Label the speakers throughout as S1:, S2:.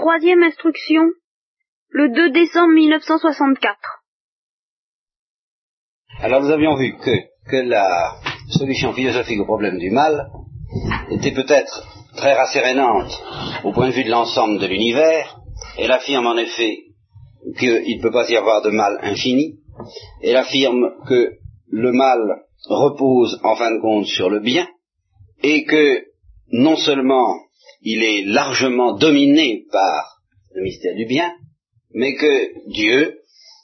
S1: troisième instruction, le 2 décembre 1964.
S2: Alors nous avions vu que, que la solution philosophique au problème du mal était peut-être très rassérénante au point de vue de l'ensemble de l'univers. Elle affirme en effet qu'il ne peut pas y avoir de mal infini. Elle affirme que le mal repose en fin de compte sur le bien et que non seulement il est largement dominé par le mystère du bien, mais que Dieu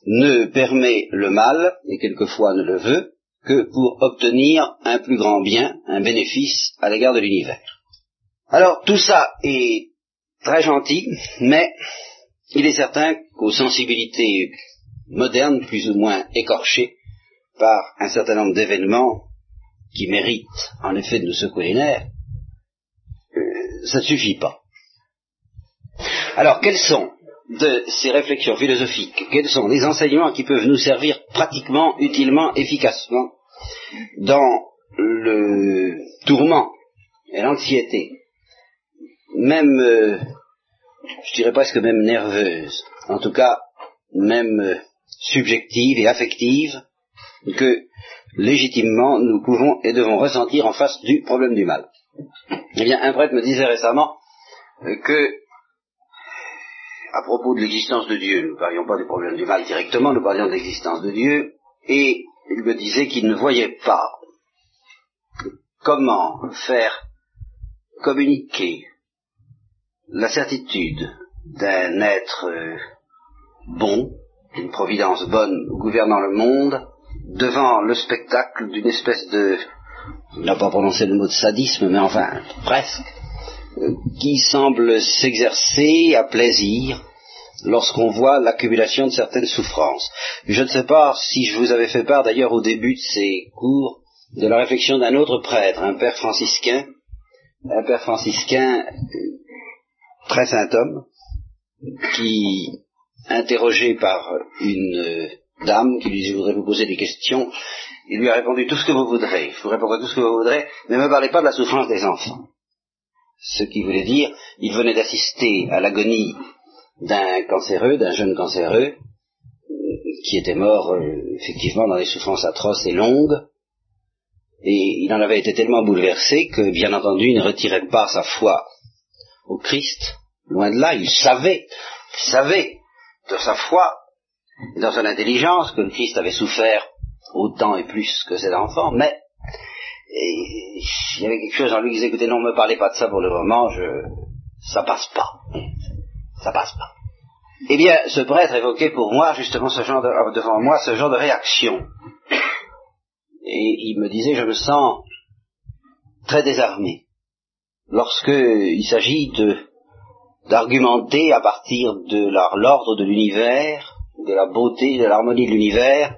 S2: ne permet le mal, et quelquefois ne le veut, que pour obtenir un plus grand bien, un bénéfice à l'égard de l'univers. Alors tout ça est très gentil, mais il est certain qu'aux sensibilités modernes, plus ou moins écorchées par un certain nombre d'événements qui méritent en effet de nous secouer les nerfs, ça ne suffit pas. Alors quels sont de ces réflexions philosophiques, quels sont les enseignements qui peuvent nous servir pratiquement, utilement, efficacement dans le tourment et l'anxiété, même, euh, je dirais presque même nerveuse, en tout cas même euh, subjective et affective, que légitimement nous pouvons et devons ressentir en face du problème du mal? Eh bien, un prêtre me disait récemment euh, que à propos de l'existence de Dieu. Nous ne parlions pas du problème du mal directement, nous parlions de l'existence de Dieu, et il me disait qu'il ne voyait pas comment faire communiquer la certitude d'un être euh, bon, d'une providence bonne gouvernant le monde, devant le spectacle d'une espèce de, n'a pas prononcé le mot de sadisme, mais enfin, presque, euh, qui semble s'exercer à plaisir lorsqu'on voit l'accumulation de certaines souffrances. Je ne sais pas si je vous avais fait part d'ailleurs au début de ces cours de la réflexion d'un autre prêtre, un père franciscain, un père franciscain euh, très saint homme, qui, interrogé par une euh, dame qui lui dit je voudrais vous poser des questions, il lui a répondu tout ce que vous voudrez, je vous répondrai tout ce que vous voudrez, mais ne me parlez pas de la souffrance des enfants. Ce qui voulait dire, il venait d'assister à l'agonie d'un cancéreux, d'un jeune cancéreux, qui était mort euh, effectivement dans des souffrances atroces et longues, et il en avait été tellement bouleversé que, bien entendu, il ne retirait pas sa foi au Christ, loin de là, il savait, il savait de sa foi dans son intelligence que le Christ avait souffert autant et plus que ses enfants, mais il y avait quelque chose en lui qui disait, écoutez, non, ne me parlez pas de ça pour le moment, je, ça passe pas ça passe pas. Eh bien, ce prêtre évoquait pour moi justement ce genre de, devant moi ce genre de réaction. Et il me disait, je me sens très désarmé lorsque il s'agit d'argumenter à partir de l'ordre de l'univers, de la beauté, de l'harmonie de l'univers,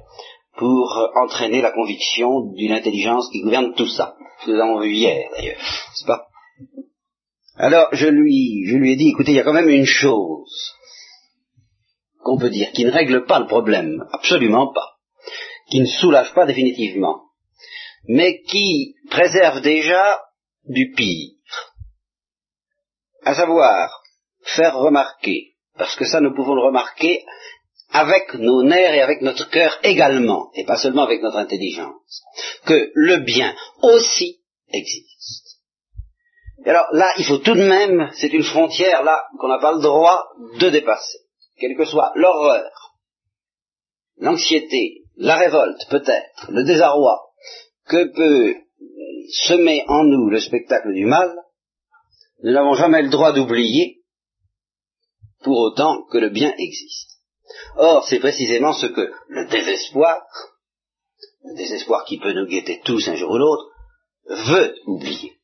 S2: pour entraîner la conviction d'une intelligence qui gouverne tout ça. Nous avons vu hier d'ailleurs, n'est-ce pas? Alors je lui, je lui ai dit, écoutez, il y a quand même une chose qu'on peut dire, qui ne règle pas le problème, absolument pas, qui ne soulage pas définitivement, mais qui préserve déjà du pire, à savoir faire remarquer, parce que ça nous pouvons le remarquer avec nos nerfs et avec notre cœur également, et pas seulement avec notre intelligence, que le bien aussi existe alors là, il faut tout de même, c'est une frontière là qu'on n'a pas le droit de dépasser. Quelle que soit l'horreur, l'anxiété, la révolte peut-être, le désarroi que peut semer en nous le spectacle du mal, nous n'avons jamais le droit d'oublier pour autant que le bien existe. Or, c'est précisément ce que le désespoir, le désespoir qui peut nous guetter tous un jour ou l'autre, veut oublier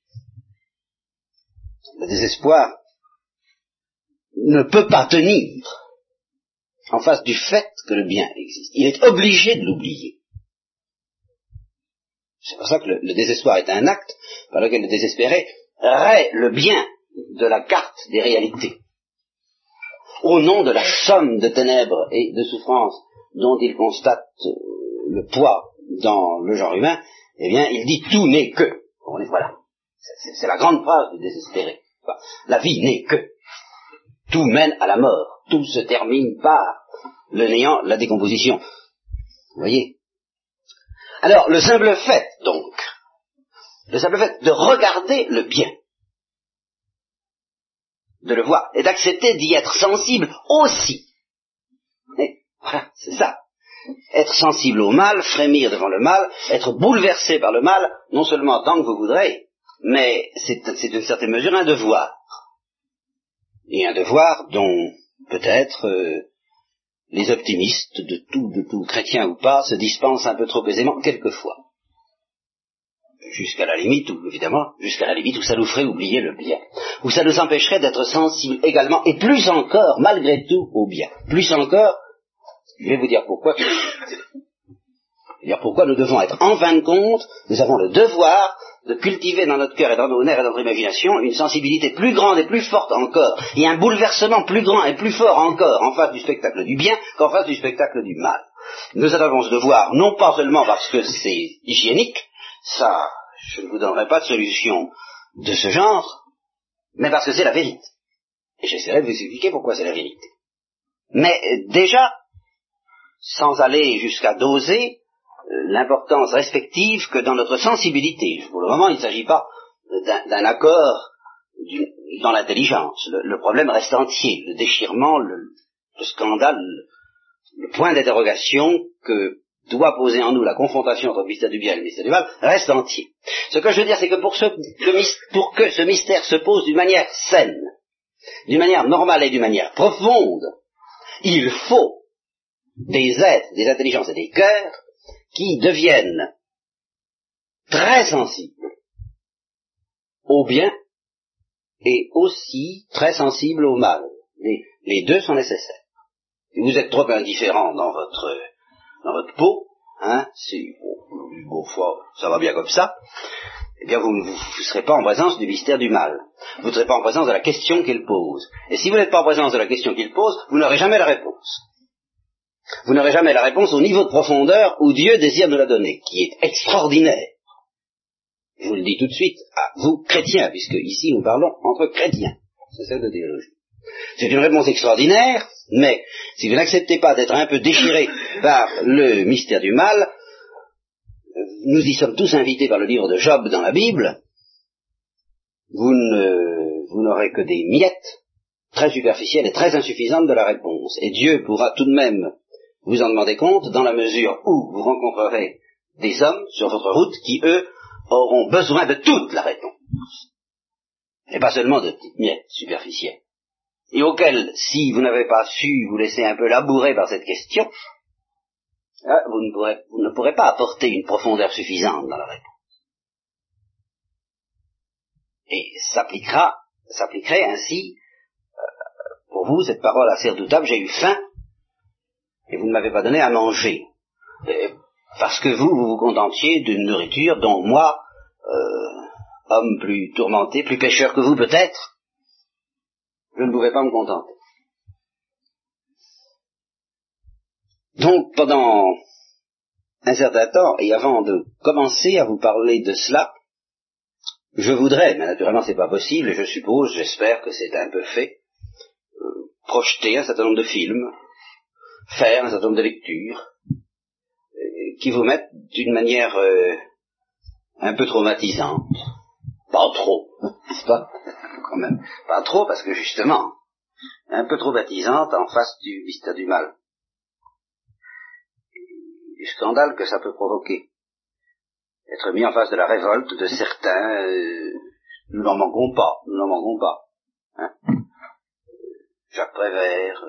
S2: le désespoir ne peut pas tenir en face du fait que le bien existe. Il est obligé de l'oublier. C'est pour ça que le, désespoir est un acte par lequel le désespéré raie le bien de la carte des réalités. Au nom de la somme de ténèbres et de souffrances dont il constate euh, le poids dans le genre humain, eh bien, il dit tout n'est que. Voilà. C'est la grande phrase du désespéré. La vie n'est que. tout mène à la mort. Tout se termine par le néant, la décomposition. Vous voyez? Alors, le simple fait, donc, le simple fait de regarder le bien, de le voir, et d'accepter d'y être sensible aussi. voilà, c'est ça. Être sensible au mal, frémir devant le mal, être bouleversé par le mal, non seulement tant que vous voudrez, mais c'est d'une certaine mesure un devoir. Et un devoir dont peut-être euh, les optimistes, de tout, de tout chrétien ou pas, se dispensent un peu trop aisément quelquefois. Jusqu'à la limite, où, évidemment, jusqu'à la limite où ça nous ferait oublier le bien, où ça nous empêcherait d'être sensibles également, et plus encore, malgré tout, au bien. Plus encore, je vais vous dire pourquoi. dire pourquoi nous devons être, en fin de compte, nous avons le devoir de cultiver dans notre cœur et dans nos nerfs et dans notre imagination une sensibilité plus grande et plus forte encore, et un bouleversement plus grand et plus fort encore en face du spectacle du bien qu'en face du spectacle du mal. Nous avons ce devoir, non pas seulement parce que c'est hygiénique, ça, je ne vous donnerai pas de solution de ce genre, mais parce que c'est la vérité. Et j'essaierai de vous expliquer pourquoi c'est la vérité. Mais déjà, sans aller jusqu'à doser, l'importance respective que dans notre sensibilité. Pour le moment, il ne s'agit pas d'un accord dans l'intelligence. Le, problème reste entier. Le déchirement, le, scandale, le, point d'interrogation que doit poser en nous la confrontation entre le mystère du bien et le mystère du mal reste entier. Ce que je veux dire, c'est que pour, que ce mystère se pose d'une manière saine, d'une manière normale et d'une manière profonde, il faut des êtres, des intelligences et des cœurs qui deviennent très sensibles au bien et aussi très sensibles au mal. Les, deux sont nécessaires. Si vous êtes trop indifférent dans votre, dans votre peau, hein, si, bon, ça va bien comme ça, eh bien vous ne serez pas en présence du mystère du mal. Vous ne serez pas en présence de la question qu'il pose. Et si vous n'êtes pas en présence de la question qu'il pose, vous n'aurez jamais la réponse. Vous n'aurez jamais la réponse au niveau de profondeur où Dieu désire nous la donner, qui est extraordinaire. Je vous le dis tout de suite, à vous, chrétiens, puisque ici nous parlons entre chrétiens. C'est ça la théologie. C'est une réponse extraordinaire, mais si vous n'acceptez pas d'être un peu déchiré par le mystère du mal, nous y sommes tous invités par le livre de Job dans la Bible, vous n'aurez que des miettes très superficielles et très insuffisantes de la réponse. Et Dieu pourra tout de même vous en demandez compte dans la mesure où vous rencontrerez des hommes sur votre route qui, eux, auront besoin de toute la réponse. Et pas seulement de petites miettes superficielles. Et auxquelles, si vous n'avez pas su vous laisser un peu labourer par cette question, hein, vous ne pourrez, pas apporter une profondeur suffisante dans la réponse. Et s'appliquera, s'appliquerait ainsi, euh, pour vous, cette parole assez redoutable, j'ai eu faim, et vous ne m'avez pas donné à manger. parce que vous, vous vous contentiez d'une nourriture dont moi, euh, homme plus tourmenté, plus pécheur que vous peut-être, je ne pouvais pas me contenter. Donc pendant un certain temps, et avant de commencer à vous parler de cela, je voudrais, mais naturellement c'est pas possible, je suppose, j'espère que c'est un peu fait, euh, projeter un certain nombre de films faire un certain nombre de lectures euh, qui vous mettent d'une manière euh, un peu traumatisante. Pas trop, pas? Quand même. Pas trop parce que justement, un peu traumatisante en face du mystère du mal. Du scandale que ça peut provoquer. Être mis en face de la révolte de certains, euh, nous n'en manquons pas, nous n'en manquons pas. Hein Jacques Prévert,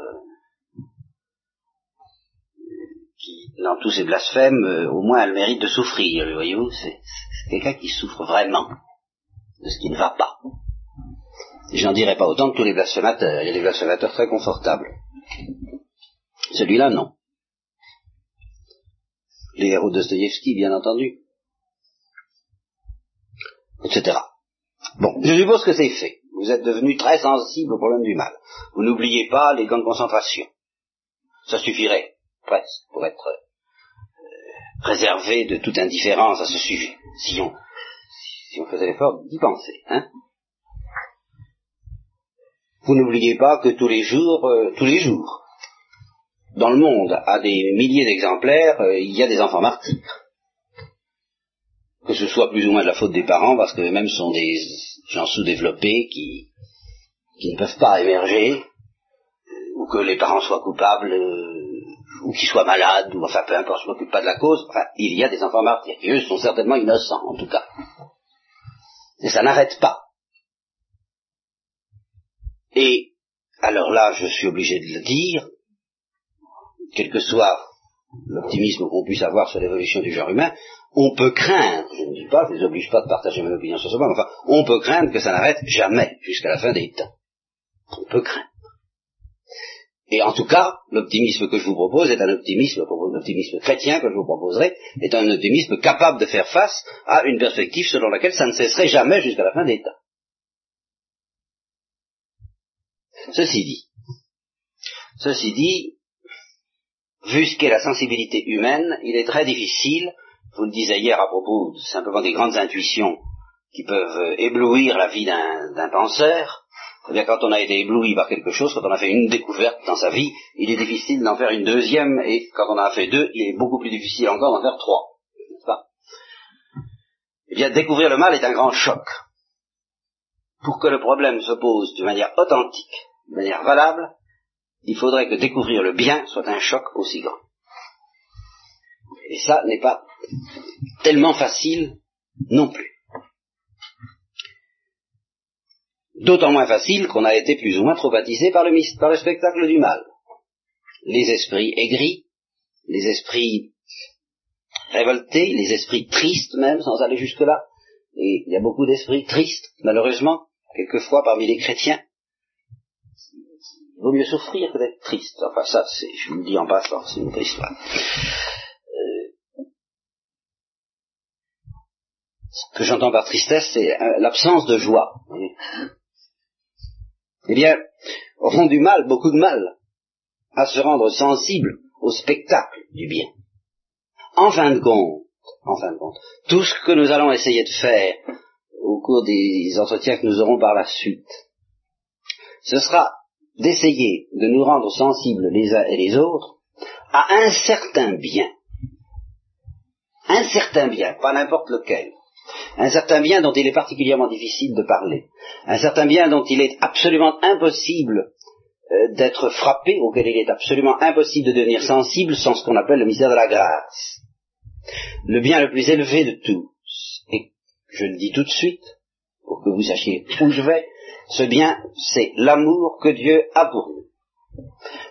S2: qui, dans tous ces blasphèmes, euh, au moins a le mérite de souffrir, voyez-vous, c'est quelqu'un qui souffre vraiment de ce qui ne va pas. J'en dirais pas autant que tous les blasphémateurs, il y a des blasphémateurs très confortables. Celui-là, non. Les héros de Dostoevsky, bien entendu. Etc. Bon, je suppose que c'est fait. Vous êtes devenu très sensible au problème du mal. Vous n'oubliez pas les gants de concentration. Ça suffirait presque, pour être euh, préservé de toute indifférence à ce sujet, si on, si on faisait l'effort d'y penser. Hein Vous n'oubliez pas que tous les jours, euh, tous les jours, dans le monde, à des milliers d'exemplaires, euh, il y a des enfants martyrs. Que ce soit plus ou moins de la faute des parents, parce que eux-mêmes sont des gens sous-développés qui, ne peuvent pas émerger, ou que les parents soient coupables, ou qu'ils soient malades, ou enfin peu importe, je m'occupe pas de la cause, enfin, il y a des enfants martyrs, qui eux sont certainement innocents, en tout cas. Et ça n'arrête pas. Et alors là, je suis obligé de le dire, quel que soit l'optimisme qu'on puisse avoir sur l'évolution du genre humain, on peut craindre, je ne dis pas, je ne vous oblige pas de partager mon opinion sur ce point, mais enfin, on peut craindre que ça n'arrête jamais jusqu'à la fin des temps. On peut craindre. Et en tout cas, l'optimisme que je vous propose est un optimisme, l'optimisme chrétien que je vous proposerai, est un optimisme capable de faire face à une perspective selon laquelle ça ne cesserait jamais jusqu'à la fin des temps. Ceci dit, ceci dit, vu ce qu'est la sensibilité humaine, il est très difficile, je vous le disais hier à propos simplement des grandes intuitions qui peuvent éblouir la vie d'un penseur, eh bien, quand on a été ébloui par quelque chose, quand on a fait une découverte dans sa vie, il est difficile d'en faire une deuxième, et quand on en a fait deux, il est beaucoup plus difficile encore d'en faire trois. Pas? Eh bien, découvrir le mal est un grand choc. Pour que le problème se pose de manière authentique, de manière valable, il faudrait que découvrir le bien soit un choc aussi grand. Et ça n'est pas tellement facile non plus. D'autant moins facile qu'on a été plus ou moins traumatisé par le, par le spectacle du mal. Les esprits aigris, les esprits révoltés, les esprits tristes même, sans aller jusque-là. Et il y a beaucoup d'esprits tristes, malheureusement, quelquefois parmi les chrétiens. Il vaut mieux souffrir que d'être triste. Enfin ça, c'est, je vous le dis en passant, c'est une autre histoire. Euh, ce que j'entends par tristesse, c'est euh, l'absence de joie. Eh bien, au fond du mal, beaucoup de mal à se rendre sensible au spectacle du bien. En fin de compte, en fin de compte, tout ce que nous allons essayer de faire au cours des entretiens que nous aurons par la suite, ce sera d'essayer de nous rendre sensibles les uns et les autres à un certain bien. Un certain bien, pas n'importe lequel un certain bien dont il est particulièrement difficile de parler, un certain bien dont il est absolument impossible euh, d'être frappé, auquel il est absolument impossible de devenir sensible sans ce qu'on appelle le mystère de la grâce. Le bien le plus élevé de tous, et je le dis tout de suite, pour que vous sachiez où je vais, ce bien, c'est l'amour que Dieu a pour nous.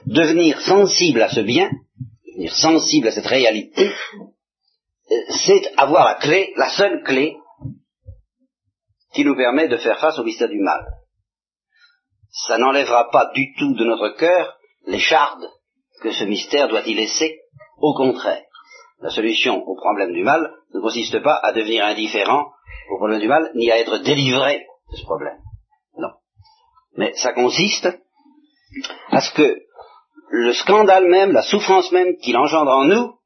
S2: Devenir sensible à ce bien, devenir sensible à cette réalité, c'est avoir la clé, la seule clé qui nous permet de faire face au mystère du mal. Ça n'enlèvera pas du tout de notre cœur les chardes que ce mystère doit y laisser. Au contraire, la solution au problème du mal ne consiste pas à devenir indifférent au problème du mal, ni à être délivré de ce problème. Mais ça consiste à ce que le scandale même, la souffrance même qu'il engendre en nous,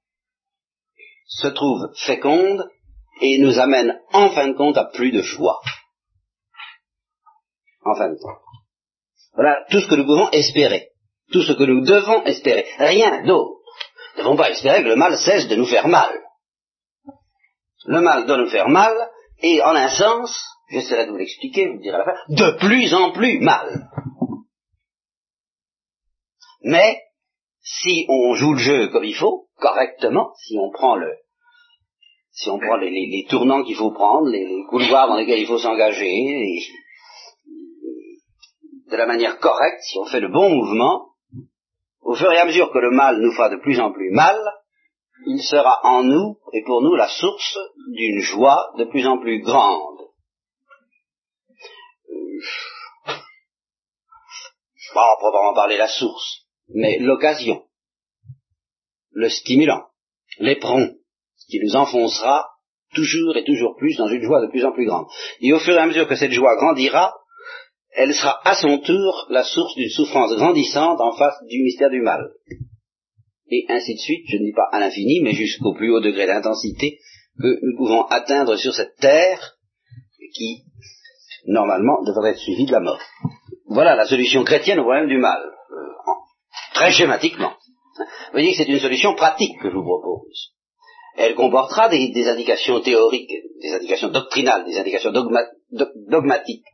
S2: se trouve féconde et nous amène en fin de compte à plus de joie. En fin de compte. Voilà tout ce que nous pouvons espérer. Tout ce que nous devons espérer. Rien d'autre. Nous ne devons pas espérer que le mal cesse de nous faire mal. Le mal doit nous faire mal, et en un sens, j'essaierai de vous l'expliquer, vous direz à la fin, de plus en plus mal. Mais, si on joue le jeu comme il faut, correctement, si on prend le, si on prend les, tournants qu'il faut prendre, les, couloirs dans lesquels il faut s'engager, de la manière correcte, si on fait le bon mouvement, au fur et à mesure que le mal nous fera de plus en plus mal, il sera en nous et pour nous la source d'une joie de plus en plus grande. Pas proprement parler la source, mais l'occasion le stimulant, l'éperon, qui nous enfoncera toujours et toujours plus dans une joie de plus en plus grande. Et au fur et à mesure que cette joie grandira, elle sera à son tour la source d'une souffrance grandissante en face du mystère du mal. Et ainsi de suite, je ne dis pas à l'infini, mais jusqu'au plus haut degré d'intensité que nous pouvons atteindre sur cette terre qui, normalement, devrait être suivie de la mort. Voilà la solution chrétienne au problème du mal, euh, très schématiquement. Vous voyez que c'est une solution pratique que je vous propose. Elle comportera des, indications théoriques, des indications doctrinales, des indications dogmatiques.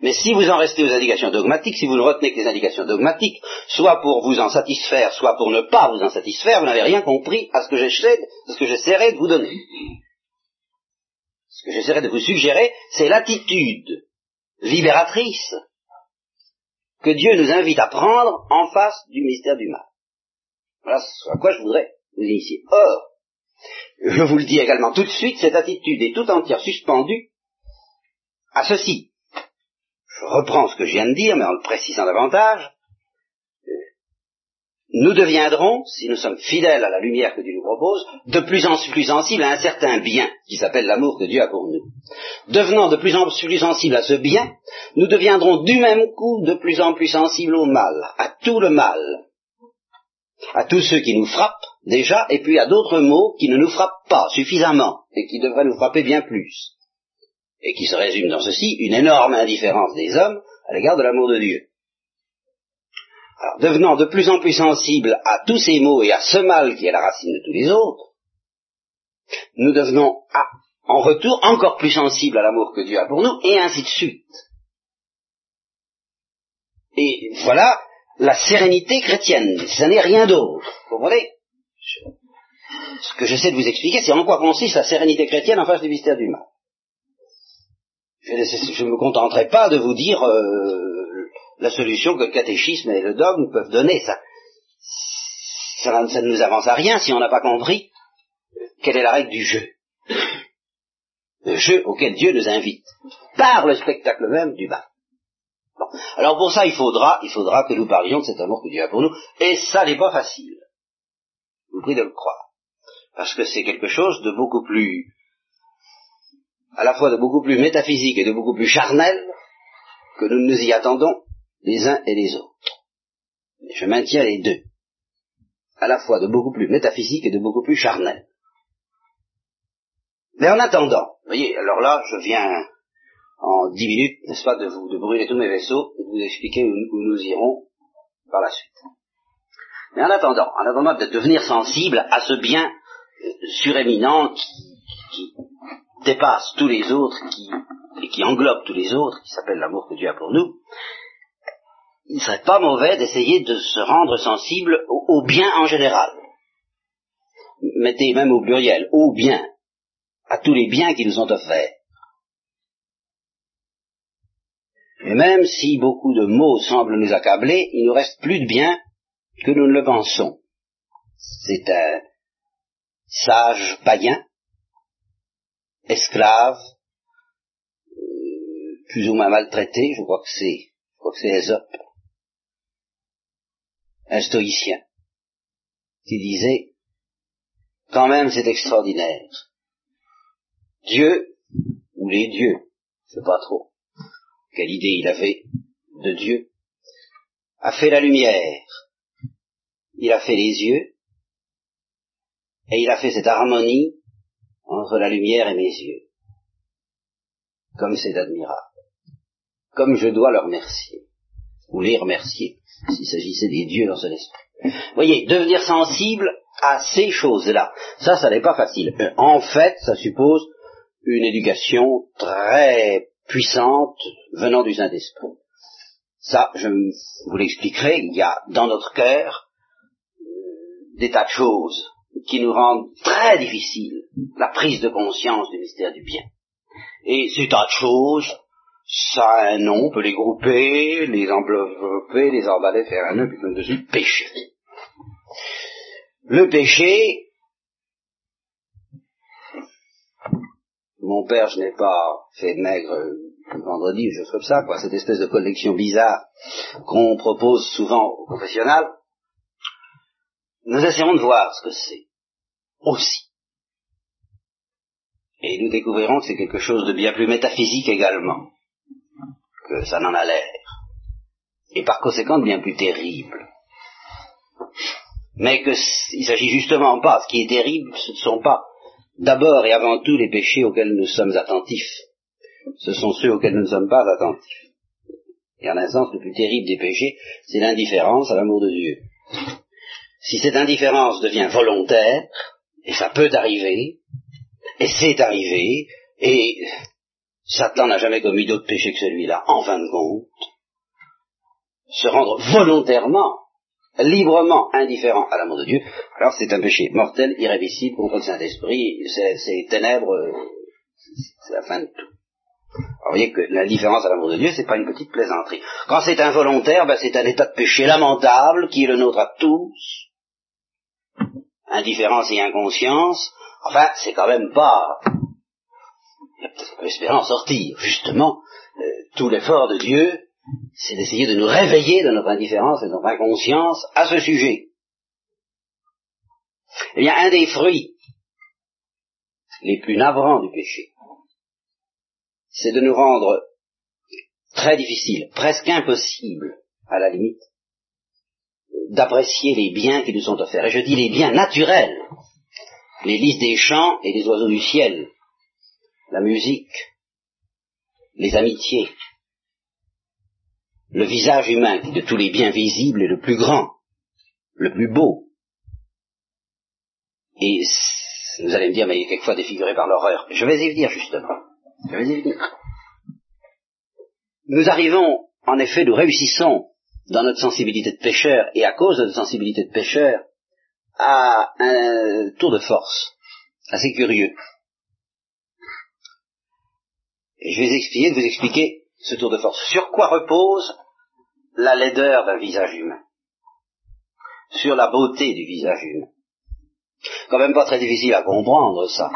S2: Mais si vous en restez aux indications dogmatiques, si vous ne retenez que les indications dogmatiques, soit pour vous en satisfaire, soit pour ne pas vous en satisfaire, vous n'avez rien compris à ce que j'essaierai de vous donner. Ce que j'essaierai de vous suggérer, c'est l'attitude libératrice que Dieu nous invite à prendre en face du mystère du mal. Voilà à quoi je voudrais vous initier. Or, je vous le dis également tout de suite, cette attitude est tout entière suspendue à ceci. Je reprends ce que je viens de dire, mais en le précisant davantage. Nous deviendrons, si nous sommes fidèles à la lumière que Dieu nous propose, de plus en plus sensibles à un certain bien qui s'appelle l'amour que Dieu a pour nous. Devenant de plus en plus sensibles à ce bien, nous deviendrons du même coup de plus en plus sensibles au mal, à tout le mal, à tous ceux qui nous frappent déjà, et puis à d'autres maux qui ne nous frappent pas suffisamment, et qui devraient nous frapper bien plus, et qui se résument dans ceci, une énorme indifférence des hommes à l'égard de l'amour de Dieu. Alors, devenant de plus en plus sensibles à tous ces maux et à ce mal qui est la racine de tous les autres, nous devenons en retour encore plus sensibles à l'amour que Dieu a pour nous, et ainsi de suite. Et voilà la sérénité chrétienne. Ce n'est rien d'autre. Vous comprenez? Ce que j'essaie de vous expliquer, c'est en quoi consiste la sérénité chrétienne en face du mystère du mal. Je ne me contenterai pas de vous dire euh, la solution que le catéchisme et le dogme peuvent donner. Ça, ça, ne nous avance à rien si on n'a pas compris quelle est la règle du jeu. Le jeu auquel Dieu nous invite, par le spectacle même du mal. Alors pour ça, il faudra, il faudra que nous parlions de cet amour que Dieu a pour nous, et ça n'est pas facile. Je vous prie de le croire. Parce que c'est quelque chose de beaucoup plus, à la fois de beaucoup plus métaphysique et de beaucoup plus charnel que nous nous y attendons les uns et les autres. Je maintiens les deux. À la fois de beaucoup plus métaphysique et de beaucoup plus charnel. Mais en attendant, vous voyez, alors là, je viens en dix minutes, n'est-ce pas, de vous brûler tous mes vaisseaux et de vous expliquer où, nous irons par la suite. Mais en attendant, en attendant de devenir sensible à ce bien euh, suréminent qui, dépasse tous les autres, qui, et qui englobe tous les autres, qui s'appelle l'amour que Dieu a pour nous, il ne serait pas mauvais d'essayer de se rendre sensible au, bien en général. Mettez même au pluriel, au bien, à tous les biens qui nous sont offerts. Et même si beaucoup de mots semblent nous accabler, il nous reste plus de bien que nous ne le pensons. C'est un sage païen, esclave, euh, plus ou moins maltraité, je crois que c'est, je crois que c'est Aesop, un stoïcien, qui disait, quand même c'est extraordinaire. Dieu, ou les dieux, je sais pas trop, quelle idée il avait de Dieu, a fait la lumière, il a fait les yeux, et il a fait cette harmonie entre la lumière et mes yeux. Comme c'est admirable. Comme je dois le remercier. Ou les remercier, s'il s'agissait des dieux dans son esprit. Vous voyez, devenir sensible à ces choses-là, ça, ça n'est pas facile. En fait, ça suppose une éducation très puissante venant du Saint-Esprit. Ça, je vous l'expliquerai, il y a dans notre cœur euh, des tas de choses qui nous rendent très difficile la prise de conscience du mystère du bien. Et ces tas de choses, ça a un nom, on peut les grouper, les envelopper, les emballer, faire un nœud, puis comme dessus, péché. Le péché, mon père, je n'ai pas fait maigre vendredi, je comme ça, quoi, cette espèce de collection bizarre qu'on propose souvent aux professionnels, nous essayons de voir ce que c'est aussi. Et nous découvrirons que c'est quelque chose de bien plus métaphysique également, que ça n'en a l'air, et par conséquent bien plus terrible. Mais qu'il s'agit justement pas, ce qui est terrible, ce ne sont pas d'abord et avant tout les péchés auxquels nous sommes attentifs, ce sont ceux auxquels nous ne sommes pas attentifs. Et en un sens, le plus terrible des péchés, c'est l'indifférence à l'amour de Dieu. Si cette indifférence devient volontaire, et ça peut arriver, et c'est arrivé, et Satan n'a jamais commis d'autre péché que celui-là, en fin de compte, se rendre volontairement, librement indifférent à l'amour de Dieu, alors c'est un péché mortel, irréversible contre le Saint-Esprit, c'est ténèbres, c'est la fin de tout. Alors, vous voyez que l'indifférence à l'amour de Dieu, c'est pas une petite plaisanterie. Quand c'est involontaire, ben, c'est un état de péché lamentable qui est le nôtre à tous. Indifférence et inconscience, enfin, c'est quand même pas... Espérer en sortir. Justement, euh, tout l'effort de Dieu, c'est d'essayer de nous réveiller de notre indifférence et de notre inconscience à ce sujet. Eh bien, un des fruits les plus navrants du péché, c'est de nous rendre très difficile, presque impossible, à la limite, d'apprécier les biens qui nous sont offerts. Et je dis les biens naturels, les lys des champs et les oiseaux du ciel, la musique, les amitiés, le visage humain qui de tous les biens visibles est le plus grand, le plus beau. Et vous allez me dire, mais il est quelquefois défiguré par l'horreur. Je vais y venir justement. Je vais y venir. Nous arrivons, en effet, nous réussissons dans notre sensibilité de pêcheur et à cause de notre sensibilité de pêcheur à un tour de force assez curieux. Et je vais expliquer, vous expliquer ce tour de force. Sur quoi repose la laideur d'un visage humain? Sur la beauté du visage humain. Quand même pas très difficile à comprendre ça.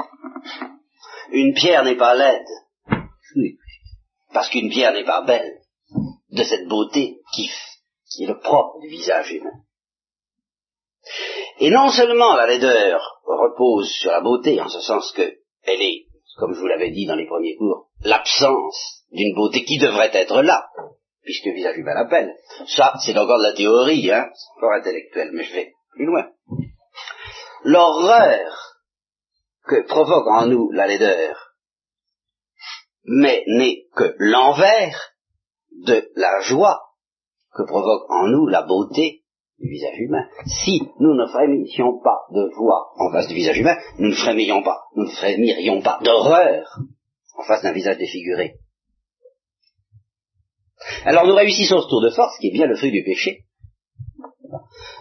S2: Une pierre n'est pas laide. Parce qu'une pierre n'est pas belle. De cette beauté qui, qui est le propre du visage humain. Et non seulement la laideur repose sur la beauté, en ce sens que elle est, comme je vous l'avais dit dans les premiers cours, l'absence d'une beauté qui devrait être là, puisque visage humain l'appelle. Ça, c'est encore de la théorie, hein, c'est encore intellectuel, mais je vais plus loin. L'horreur que provoque en nous la laideur, mais n'est que l'envers de la joie que provoque en nous la beauté du visage humain. Si nous ne frémissions pas de joie en face du visage humain, nous ne frémirions pas, nous ne frémirions pas d'horreur en face d'un visage défiguré. Alors nous réussissons ce tour de force, qui est bien le fruit du péché,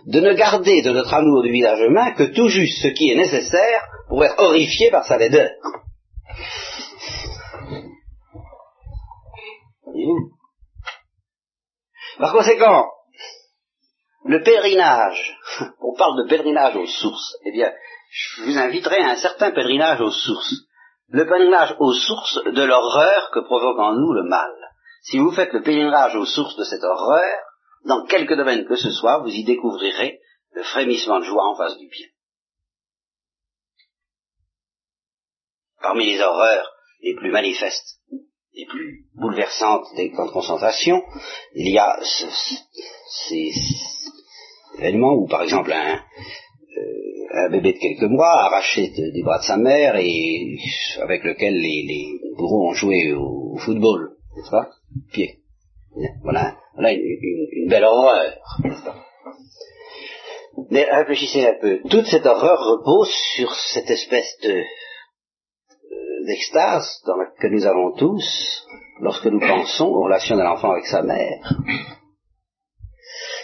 S2: de ne garder de notre amour du visage humain que tout juste ce qui est nécessaire pour être horrifié par sa laideur. Par conséquent, le pèlerinage, on parle de pèlerinage aux sources, eh bien, je vous inviterai à un certain pèlerinage aux sources. Le pèlerinage aux sources de l'horreur que provoque en nous le mal. Si vous faites le pèlerinage aux sources de cette horreur, dans quelque domaine que ce soit, vous y découvrirez le frémissement de joie en face du bien. Parmi les horreurs les plus manifestes, les plus bouleversantes des camps de concentration, il y a ces événements où, par exemple, un, euh, un bébé de quelques mois arraché des bras de sa mère et avec lequel les, bourreaux ont joué au, football, n'est-ce pas? Pied. Voilà, voilà une, belle horreur, Mais réfléchissez un peu. Toute cette horreur repose sur cette espèce de d'extase que nous avons tous lorsque nous pensons aux relations de l'enfant avec sa mère.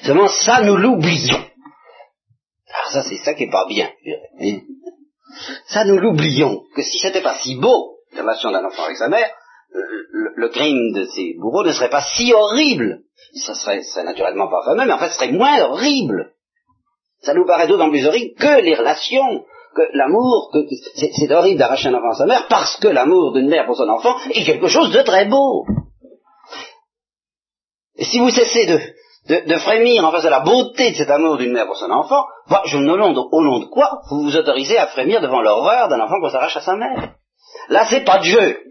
S2: Seulement ça, nous l'oublions. Alors ça, c'est ça qui est pas bien. Ça, nous l'oublions. Que si c'était pas si beau, la relation d'un enfant avec sa mère, le, crime de ses bourreaux ne serait pas si horrible. Ça serait, serait naturellement pas fameux, mais en fait, ce serait moins horrible. Ça nous paraît d'autant plus horrible que les relations, que l'amour, c'est horrible d'arracher un enfant à sa mère parce que l'amour d'une mère pour son enfant est quelque chose de très beau. Et si vous cessez de, frémir en face de la beauté de cet amour d'une mère pour son enfant, je ne au nom de quoi vous vous autorisez à frémir devant l'horreur d'un enfant qu'on s'arrache à sa mère. Là, c'est pas de jeu.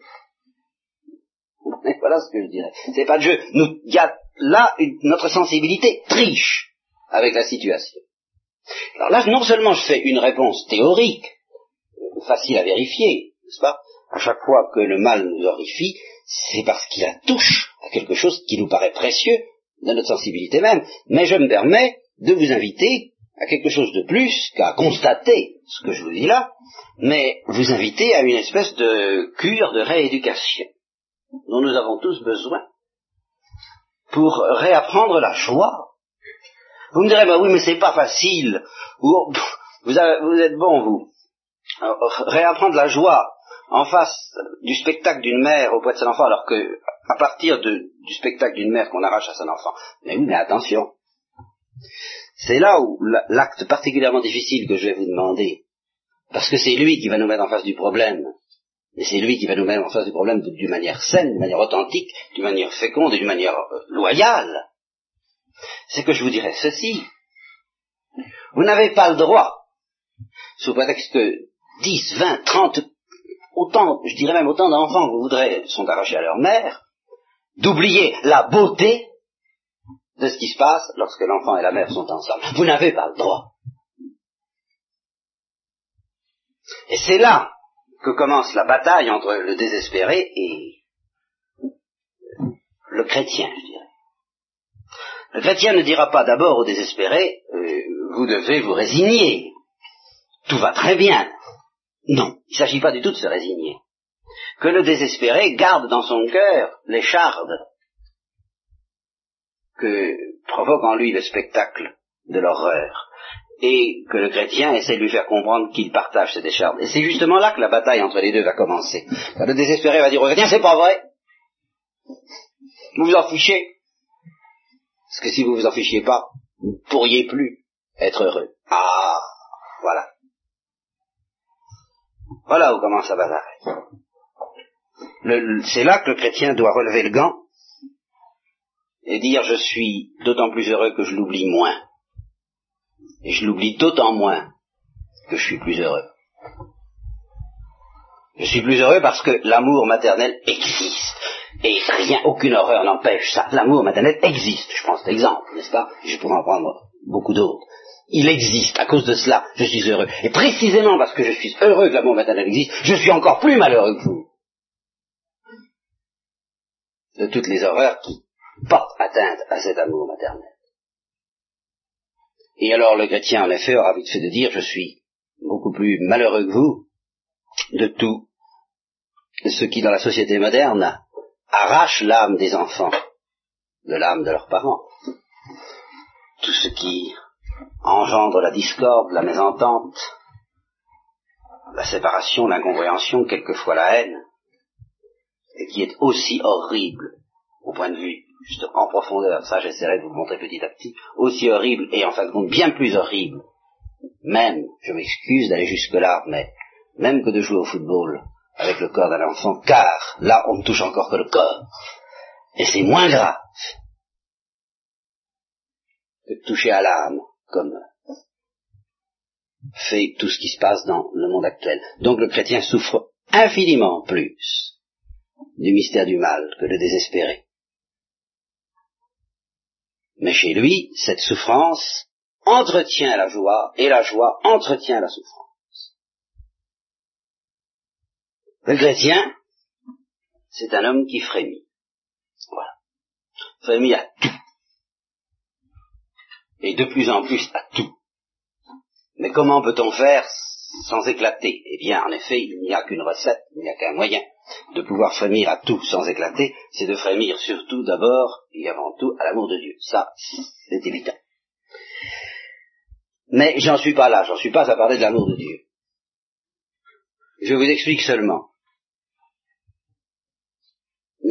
S2: voilà ce que je dirais. C'est pas de jeu. Il y a là notre sensibilité triche avec la situation. Alors là, non seulement je fais une réponse théorique, facile à vérifier, n'est-ce pas? À chaque fois que le mal nous horrifie, c'est parce qu'il la touche à quelque chose qui nous paraît précieux de notre sensibilité même. Mais je me permets de vous inviter à quelque chose de plus qu'à constater ce que je vous dis là, mais vous inviter à une espèce de cure de rééducation dont nous avons tous besoin pour réapprendre la joie. Vous me direz, bah oui, mais c'est pas facile. Vous, êtes bon, vous. réapprendre la joie en face du spectacle d'une mère au poids de son enfant, alors que à partir du spectacle d'une mère qu'on arrache à son enfant. Mais oui, mais attention. C'est là où l'acte particulièrement difficile que je vais vous demander, parce que c'est lui qui va nous mettre en face du problème, et c'est lui qui va nous mettre en face du problème d'une manière saine, d'une manière authentique, d'une manière féconde et d'une manière euh, loyale, c'est que je vous dirais ceci. Vous n'avez pas le droit, sous prétexte que 10, 20, 30, autant, je dirais même autant d'enfants que vous voudrez sont arrachés à leur mère, d'oublier la beauté de ce qui se passe lorsque l'enfant et la mère sont ensemble. Vous n'avez pas le droit. Et c'est là que commence la bataille entre le désespéré et le chrétien. Le chrétien ne dira pas d'abord au désespéré, euh, vous devez vous résigner, tout va très bien. Non, il ne s'agit pas du tout de se résigner. Que le désespéré garde dans son cœur les chardes que provoque en lui le spectacle de l'horreur, et que le chrétien essaie de lui faire comprendre qu'il partage cette écharpe. Et c'est justement là que la bataille entre les deux va commencer. le désespéré va dire au chrétien, c'est pas vrai. Vous vous en fichez. Parce que si vous vous en fichiez pas, vous ne pourriez plus être heureux. Ah, voilà. Voilà où commence la bataille. C'est là que le chrétien doit relever le gant et dire je suis d'autant plus heureux que je l'oublie moins. Et je l'oublie d'autant moins que je suis plus heureux. Je suis plus heureux parce que l'amour maternel existe. Et rien, aucune horreur n'empêche ça. L'amour maternel existe. Je prends cet exemple, n'est-ce pas? Je pourrais en prendre beaucoup d'autres. Il existe. À cause de cela, je suis heureux. Et précisément parce que je suis heureux que l'amour maternel existe, je suis encore plus malheureux que vous. De toutes les horreurs qui porte atteinte à cet amour maternel. Et alors le chrétien, en effet, aura vite fait de dire, je suis beaucoup plus malheureux que vous de tout ce qui, dans la société moderne, arrache l'âme des enfants de l'âme de leurs parents. Tout ce qui engendre la discorde, la mésentente, la séparation, l'incompréhension, quelquefois la haine, et qui est aussi horrible au point de vue juste en profondeur, ça j'essaierai de vous le montrer petit à petit, aussi horrible et en fin de compte bien plus horrible, même, je m'excuse d'aller jusque-là, mais même que de jouer au football avec le corps d'un enfant, car là on ne touche encore que le corps. Et c'est moins grave que de toucher à l'âme, comme fait tout ce qui se passe dans le monde actuel. Donc le chrétien souffre infiniment plus du mystère du mal que le désespéré. Mais chez lui, cette souffrance entretient la joie et la joie entretient la souffrance. Le chrétien, c'est un homme qui frémit. Voilà. Frémit à tout. Et de plus en plus à tout. Mais comment peut-on faire sans éclater? Eh bien, en effet, il n'y a qu'une recette, il n'y a qu'un moyen de pouvoir frémir à tout sans éclater, c'est de frémir surtout d'abord et avant tout à l'amour de Dieu. Ça, c'est évident. Mais j'en suis pas là, j'en suis pas à parler de l'amour de Dieu. Je vous explique seulement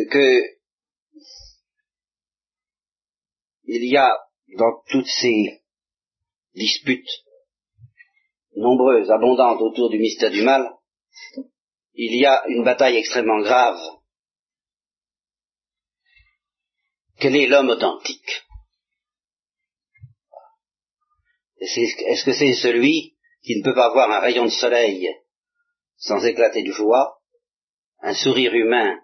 S2: que il y a dans toutes ces disputes nombreuses, abondantes autour du mystère du mal, il y a une bataille extrêmement grave. Quel est l'homme authentique? Est-ce que c'est celui qui ne peut pas voir un rayon de soleil sans éclater de joie, un sourire humain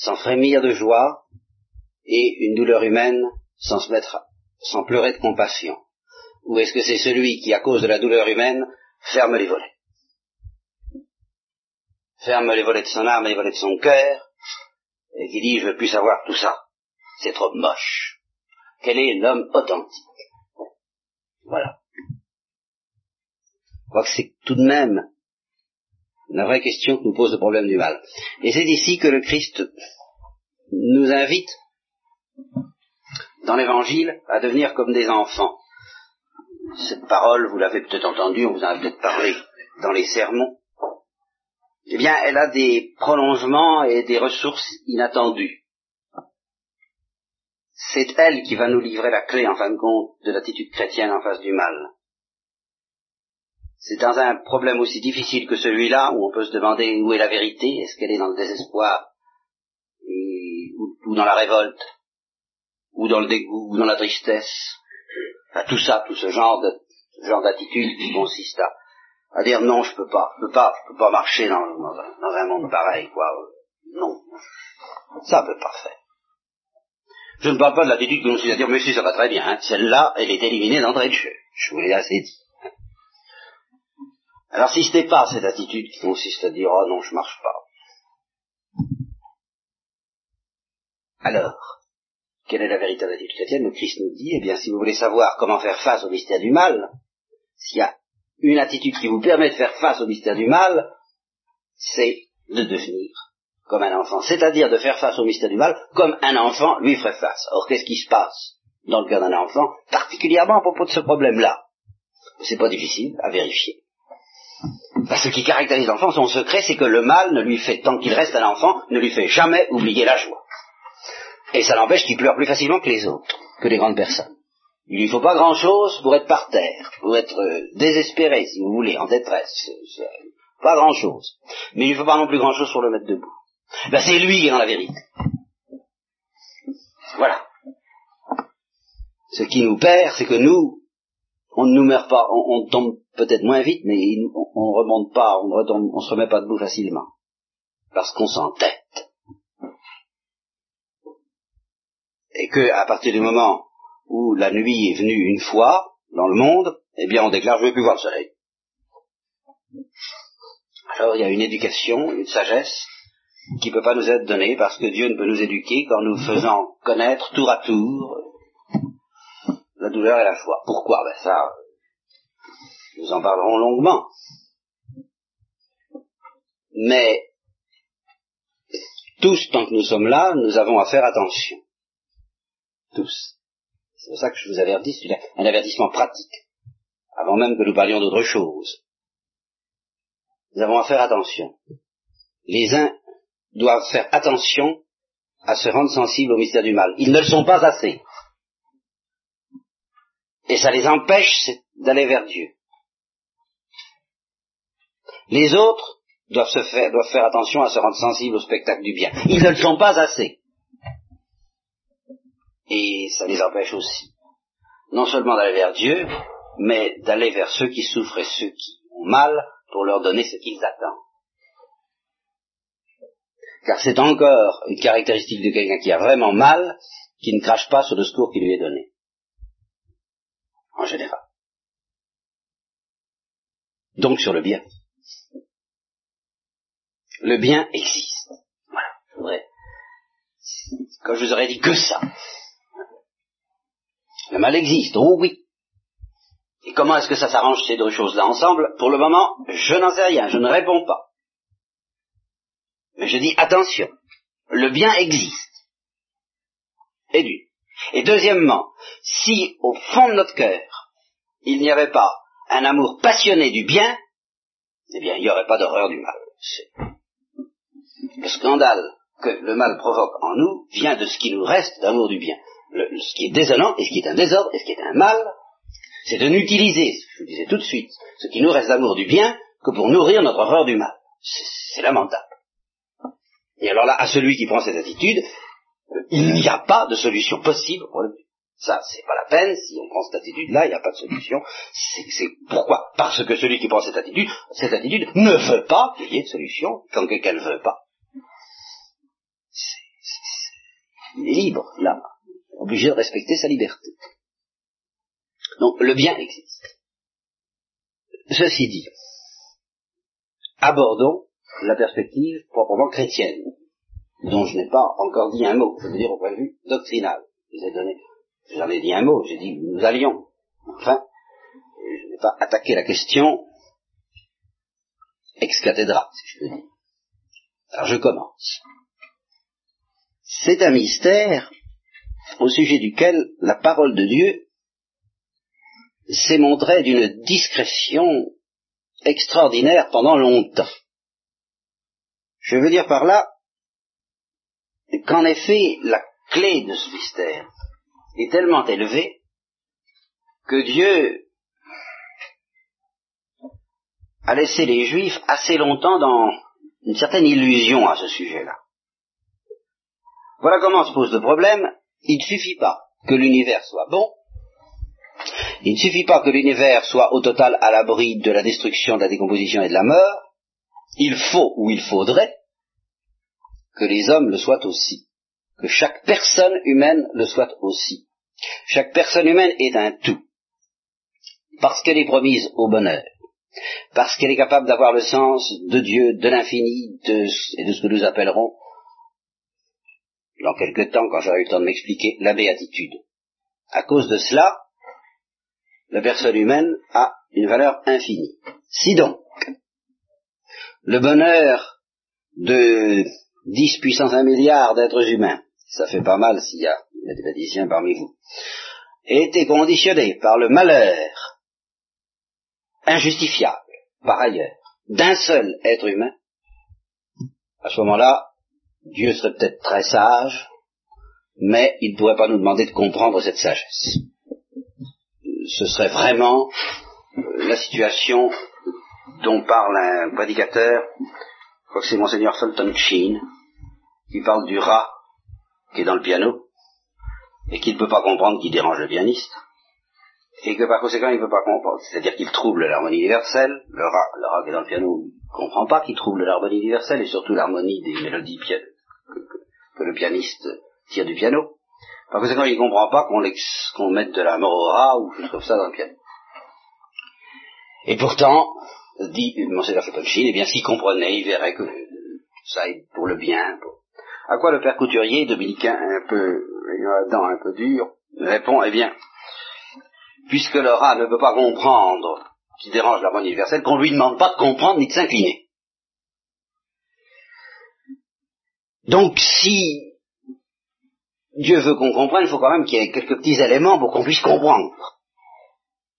S2: sans frémir de joie, et une douleur humaine sans se mettre, sans pleurer de compassion Ou est-ce que c'est celui qui, à cause de la douleur humaine, ferme les volets? Ferme les volets de son âme et les volets de son cœur, et qui dit je veux plus savoir tout ça, c'est trop moche. Quel est l'homme authentique? Voilà. Je que c'est tout de même la vraie question que nous pose le problème du mal. Et c'est ici que le Christ nous invite, dans l'Évangile, à devenir comme des enfants. Cette parole, vous l'avez peut-être entendue, on vous en a peut-être parlé dans les sermons. Eh bien, elle a des prolongements et des ressources inattendues. C'est elle qui va nous livrer la clé, en fin de compte, de l'attitude chrétienne en face du mal. C'est dans un problème aussi difficile que celui-là, où on peut se demander où est la vérité, est-ce qu'elle est dans le désespoir, ou, dans la révolte, ou dans le dégoût, ou dans la tristesse, enfin, tout ça, tout ce genre de genre d'attitude qui consiste à, dire non, je peux pas, je peux pas, je peux pas marcher dans, un, monde pareil, quoi. Non, ça peut pas faire. Je ne parle pas de l'attitude que nous à dire, mais si ça va très bien, hein. celle-là, elle est éliminée d'entrée de jeu. Je vous l'ai assez dit. Alors si ce n'est pas cette attitude qui consiste à dire oh non je marche pas, alors quelle est la véritable attitude chrétienne? Le Christ nous dit, eh bien si vous voulez savoir comment faire face au mystère du mal, s'il y a une attitude qui vous permet de faire face au mystère du mal, c'est de devenir comme un enfant, c'est-à-dire de faire face au mystère du mal comme un enfant lui ferait face. Or qu'est-ce qui se passe dans le cœur d'un enfant, particulièrement à propos de ce problème-là? C'est pas difficile à vérifier. Ce qui caractérise l'enfant, son secret, c'est que le mal ne lui fait, tant qu'il reste un enfant, ne lui fait jamais oublier la joie. Et ça l'empêche qu'il pleure plus facilement que les autres, que les grandes personnes. Il lui faut pas grand chose pour être par terre, pour être euh, désespéré, si vous voulez, en détresse. Pas grand chose. Mais il ne faut pas non plus grand chose pour le mettre debout. Ben, c'est lui qui est dans la vérité. Voilà. Ce qui nous perd, c'est que nous, on ne nous meurt pas, on, tombe peut-être moins vite, mais on, ne remonte pas, on ne se remet pas debout facilement. Parce qu'on s'entête. Et que, à partir du moment où la nuit est venue une fois dans le monde, eh bien on déclare je ne veux plus voir le soleil. Alors il y a une éducation, une sagesse qui ne peut pas nous être donnée parce que Dieu ne peut nous éduquer qu'en nous faisant connaître tour à tour la douleur et la joie. Pourquoi? Ben ça, nous en parlerons longuement. Mais tous, tant que nous sommes là, nous avons à faire attention. Tous. C'est pour ça que je vous avertis, c'est un avertissement pratique, avant même que nous parlions d'autre chose. Nous avons à faire attention. Les uns doivent faire attention à se rendre sensibles au mystère du mal. Ils ne le sont pas assez. Et ça les empêche d'aller vers Dieu. Les autres doivent, faire, faire attention à se rendre sensibles au spectacle du bien. Ils ne le sont pas assez. Et ça les empêche aussi, non seulement d'aller vers Dieu, mais d'aller vers ceux qui souffrent et ceux qui ont mal pour leur donner ce qu'ils attendent. Car c'est encore une caractéristique de quelqu'un qui a vraiment mal, qui ne crache pas sur le secours qui lui est donné en général. Donc sur le bien. Le bien existe. Voilà. Quand je vous aurais dit que ça. Le mal existe, oh oui. Et comment est-ce que ça s'arrange ces deux choses-là ensemble? Pour le moment, je n'en sais rien, je ne réponds pas. Mais je dis attention, le bien existe. Et du. Et deuxièmement, si au fond de notre cœur, il n'y avait pas un amour passionné du bien, eh bien, il n'y aurait pas d'horreur du mal. Le scandale que le mal provoque en nous vient de ce qui nous reste d'amour du bien. ce qui est désolant et ce qui est un désordre et ce qui est un mal, c'est de n'utiliser, je vous disais tout de suite, ce qui nous reste d'amour du bien que pour nourrir notre horreur du mal. C'est lamentable. Et alors là, à celui qui prend cette attitude, il n'y a pas de solution possible pour le Ça, c'est pas la peine, si on prend cette attitude-là, il n'y a pas de solution. C'est pourquoi? Parce que celui qui prend cette attitude, cette attitude ne veut pas qu'il y ait de solution quand quelqu'un ne veut pas. Il est libre, là, obligé de respecter sa liberté. Donc, le bien existe. Ceci dit, abordons la perspective proprement chrétienne dont je n'ai pas encore dit un mot, je veux dire au point de vue doctrinal. Ai donné, j'en ai dit un mot, j'ai dit nous allions. Enfin, je n'ai pas attaqué la question ex cathedra, si je peux dire. Alors je commence. C'est un mystère au sujet duquel la parole de Dieu s'est montrée d'une discrétion extraordinaire pendant longtemps. Je veux dire par là qu'en effet, la clé de ce mystère est tellement élevée que Dieu a laissé les Juifs assez longtemps dans une certaine illusion à ce sujet-là. Voilà comment se pose le problème. Il ne suffit pas que l'univers soit bon, il ne suffit pas que l'univers soit au total à l'abri de la destruction, de la décomposition et de la mort, il faut ou il faudrait que les hommes le soient aussi, que chaque personne humaine le soit aussi. Chaque personne humaine est un tout, parce qu'elle est promise au bonheur, parce qu'elle est capable d'avoir le sens de Dieu, de l'infini, et de ce que nous appellerons, dans quelque temps, quand j'aurai eu le temps de m'expliquer, la béatitude. À cause de cela, la personne humaine a une valeur infinie. Si donc, le bonheur de 10 puissance 1 milliard d'êtres humains, ça fait pas mal s'il y a des mathématiciens parmi vous, été conditionné par le malheur injustifiable, par ailleurs, d'un seul être humain, à ce moment-là, Dieu serait peut-être très sage, mais il ne pourrait pas nous demander de comprendre cette sagesse. Ce serait vraiment euh, la situation dont parle un prédicateur, je crois que c'est Monseigneur Fulton Sheen, qui parle du rat qui est dans le piano, et qui ne peut pas comprendre qu'il dérange le pianiste, et que par conséquent il ne peut pas comprendre, c'est-à-dire qu'il trouble l'harmonie universelle, le rat, le rat qui est dans le piano ne comprend pas qu'il trouble l'harmonie universelle, et surtout l'harmonie des mélodies que, le pianiste tire du piano. Par conséquent, il ne comprend pas qu'on mette de la rat ou chose comme ça dans le piano. Et pourtant, dit Monseigneur Fepolchine, eh bien s'il comprenait, il verrait que ça aide pour le bien. À quoi le père couturier, dominicain un peu, ayant la dent un peu dure, répond, eh bien, puisque le rat ne peut pas comprendre qui dérange la bonne universelle, qu'on lui demande pas de comprendre ni de s'incliner. Donc si Dieu veut qu'on comprenne, il faut quand même qu'il y ait quelques petits éléments pour qu'on puisse comprendre.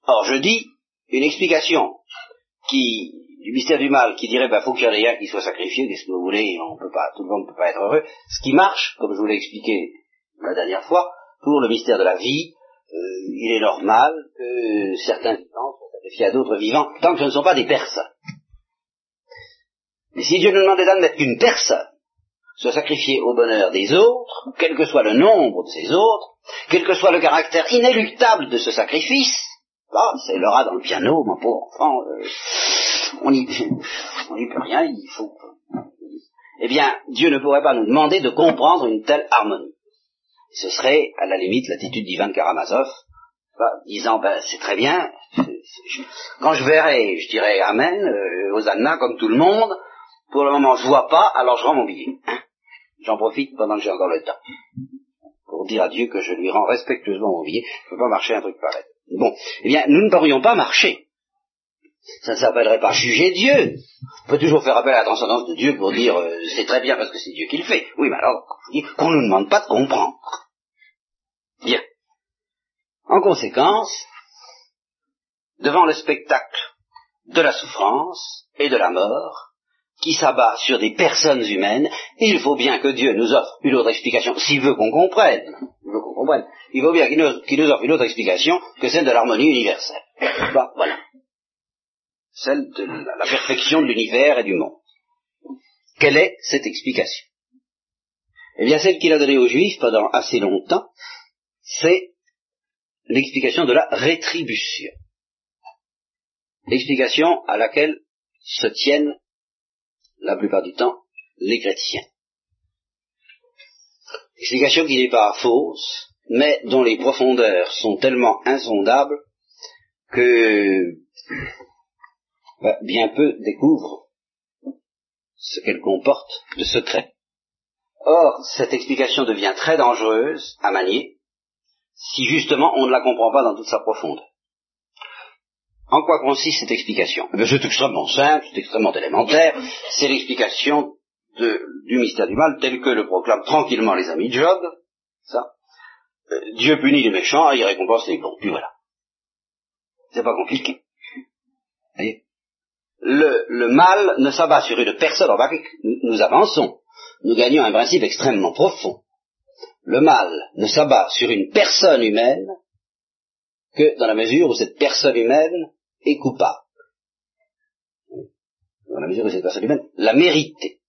S2: Or, je dis, une explication qui, du mystère du mal, qui dirait, bah, faut qu'il y ait un qui soit sacrifié, qu'est-ce que vous voulez, on peut pas, tout le monde ne peut pas être heureux. Ce qui marche, comme je vous l'ai expliqué la dernière fois, pour le mystère de la vie, euh, il est normal que certains vivants soient sacrifiés à d'autres vivants, tant que ce ne sont pas des personnes. Mais si Dieu nous demandait d'admettre qu'une personne soit sacrifiée au bonheur des autres, quel que soit le nombre de ces autres, quel que soit le caractère inéluctable de ce sacrifice, bah, c'est le rat dans le piano, mon pauvre enfant, euh, on n'y peut rien, il faut. Eh bien, Dieu ne pourrait pas nous demander de comprendre une telle harmonie. Ce serait, à la limite, l'attitude d'Ivan Karamazov, bah, disant, ben, c'est très bien, quand je verrai, je dirai Amen, euh, aux Anna, comme tout le monde, pour le moment je vois pas, alors je rends mon billet. Hein. J'en profite pendant que j'ai encore le temps. Pour dire à Dieu que je lui rends respectueusement mon billet, je ne peux pas marcher un truc pareil. Bon, eh bien, nous ne pourrions pas marcher. Ça ne s'appellerait pas juger Dieu. On peut toujours faire appel à la transcendance de Dieu pour dire euh, c'est très bien parce que c'est Dieu qui le fait. Oui, mais alors, qu'on ne nous demande pas de comprendre. Bien. En conséquence, devant le spectacle de la souffrance et de la mort, qui s'abat sur des personnes humaines, il faut bien que Dieu nous offre une autre explication, s'il veut qu'on comprenne. Il veut qu'on comprenne. Il faut bien qu'il nous, offre une autre explication que celle de l'harmonie universelle. Voilà. Celle de la perfection de l'univers et du monde. Quelle est cette explication? Eh bien, celle qu'il a donnée aux Juifs pendant assez longtemps, c'est l'explication de la rétribution. L'explication à laquelle se tiennent la plupart du temps les chrétiens. Explication qui n'est pas fausse, mais dont les profondeurs sont tellement insondables que bah, bien peu découvrent ce qu'elle comporte de secret. Or, cette explication devient très dangereuse à manier si justement on ne la comprend pas dans toute sa profondeur. En quoi consiste cette explication? Eh C'est extrêmement simple, c'est extrêmement élémentaire, c'est l'explication du mystère du mal tel que le proclament tranquillement les amis de Job, ça. Euh, Dieu punit les méchants et il récompense les bons, puis voilà. C'est pas compliqué. Le, mal ne s'abat sur une personne, nous avançons, nous gagnons un principe extrêmement profond. Le mal ne s'abat sur une personne humaine que dans la mesure où cette personne humaine est coupable. Dans la mesure où cette personne humaine l'a mérité.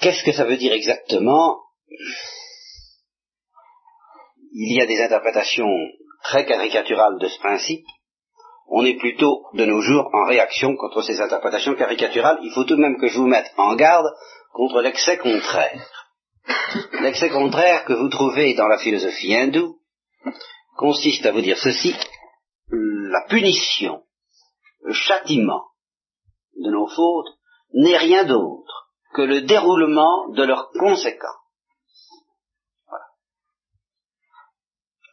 S2: Qu'est-ce que ça veut dire exactement? Il y a des interprétations très caricaturales de ce principe. On est plutôt, de nos jours, en réaction contre ces interprétations caricaturales. Il faut tout de même que je vous mette en garde contre l'excès contraire. L'excès contraire que vous trouvez dans la philosophie hindoue consiste à vous dire ceci, la punition, le châtiment de nos fautes n'est rien d'autre que le déroulement de leurs conséquences.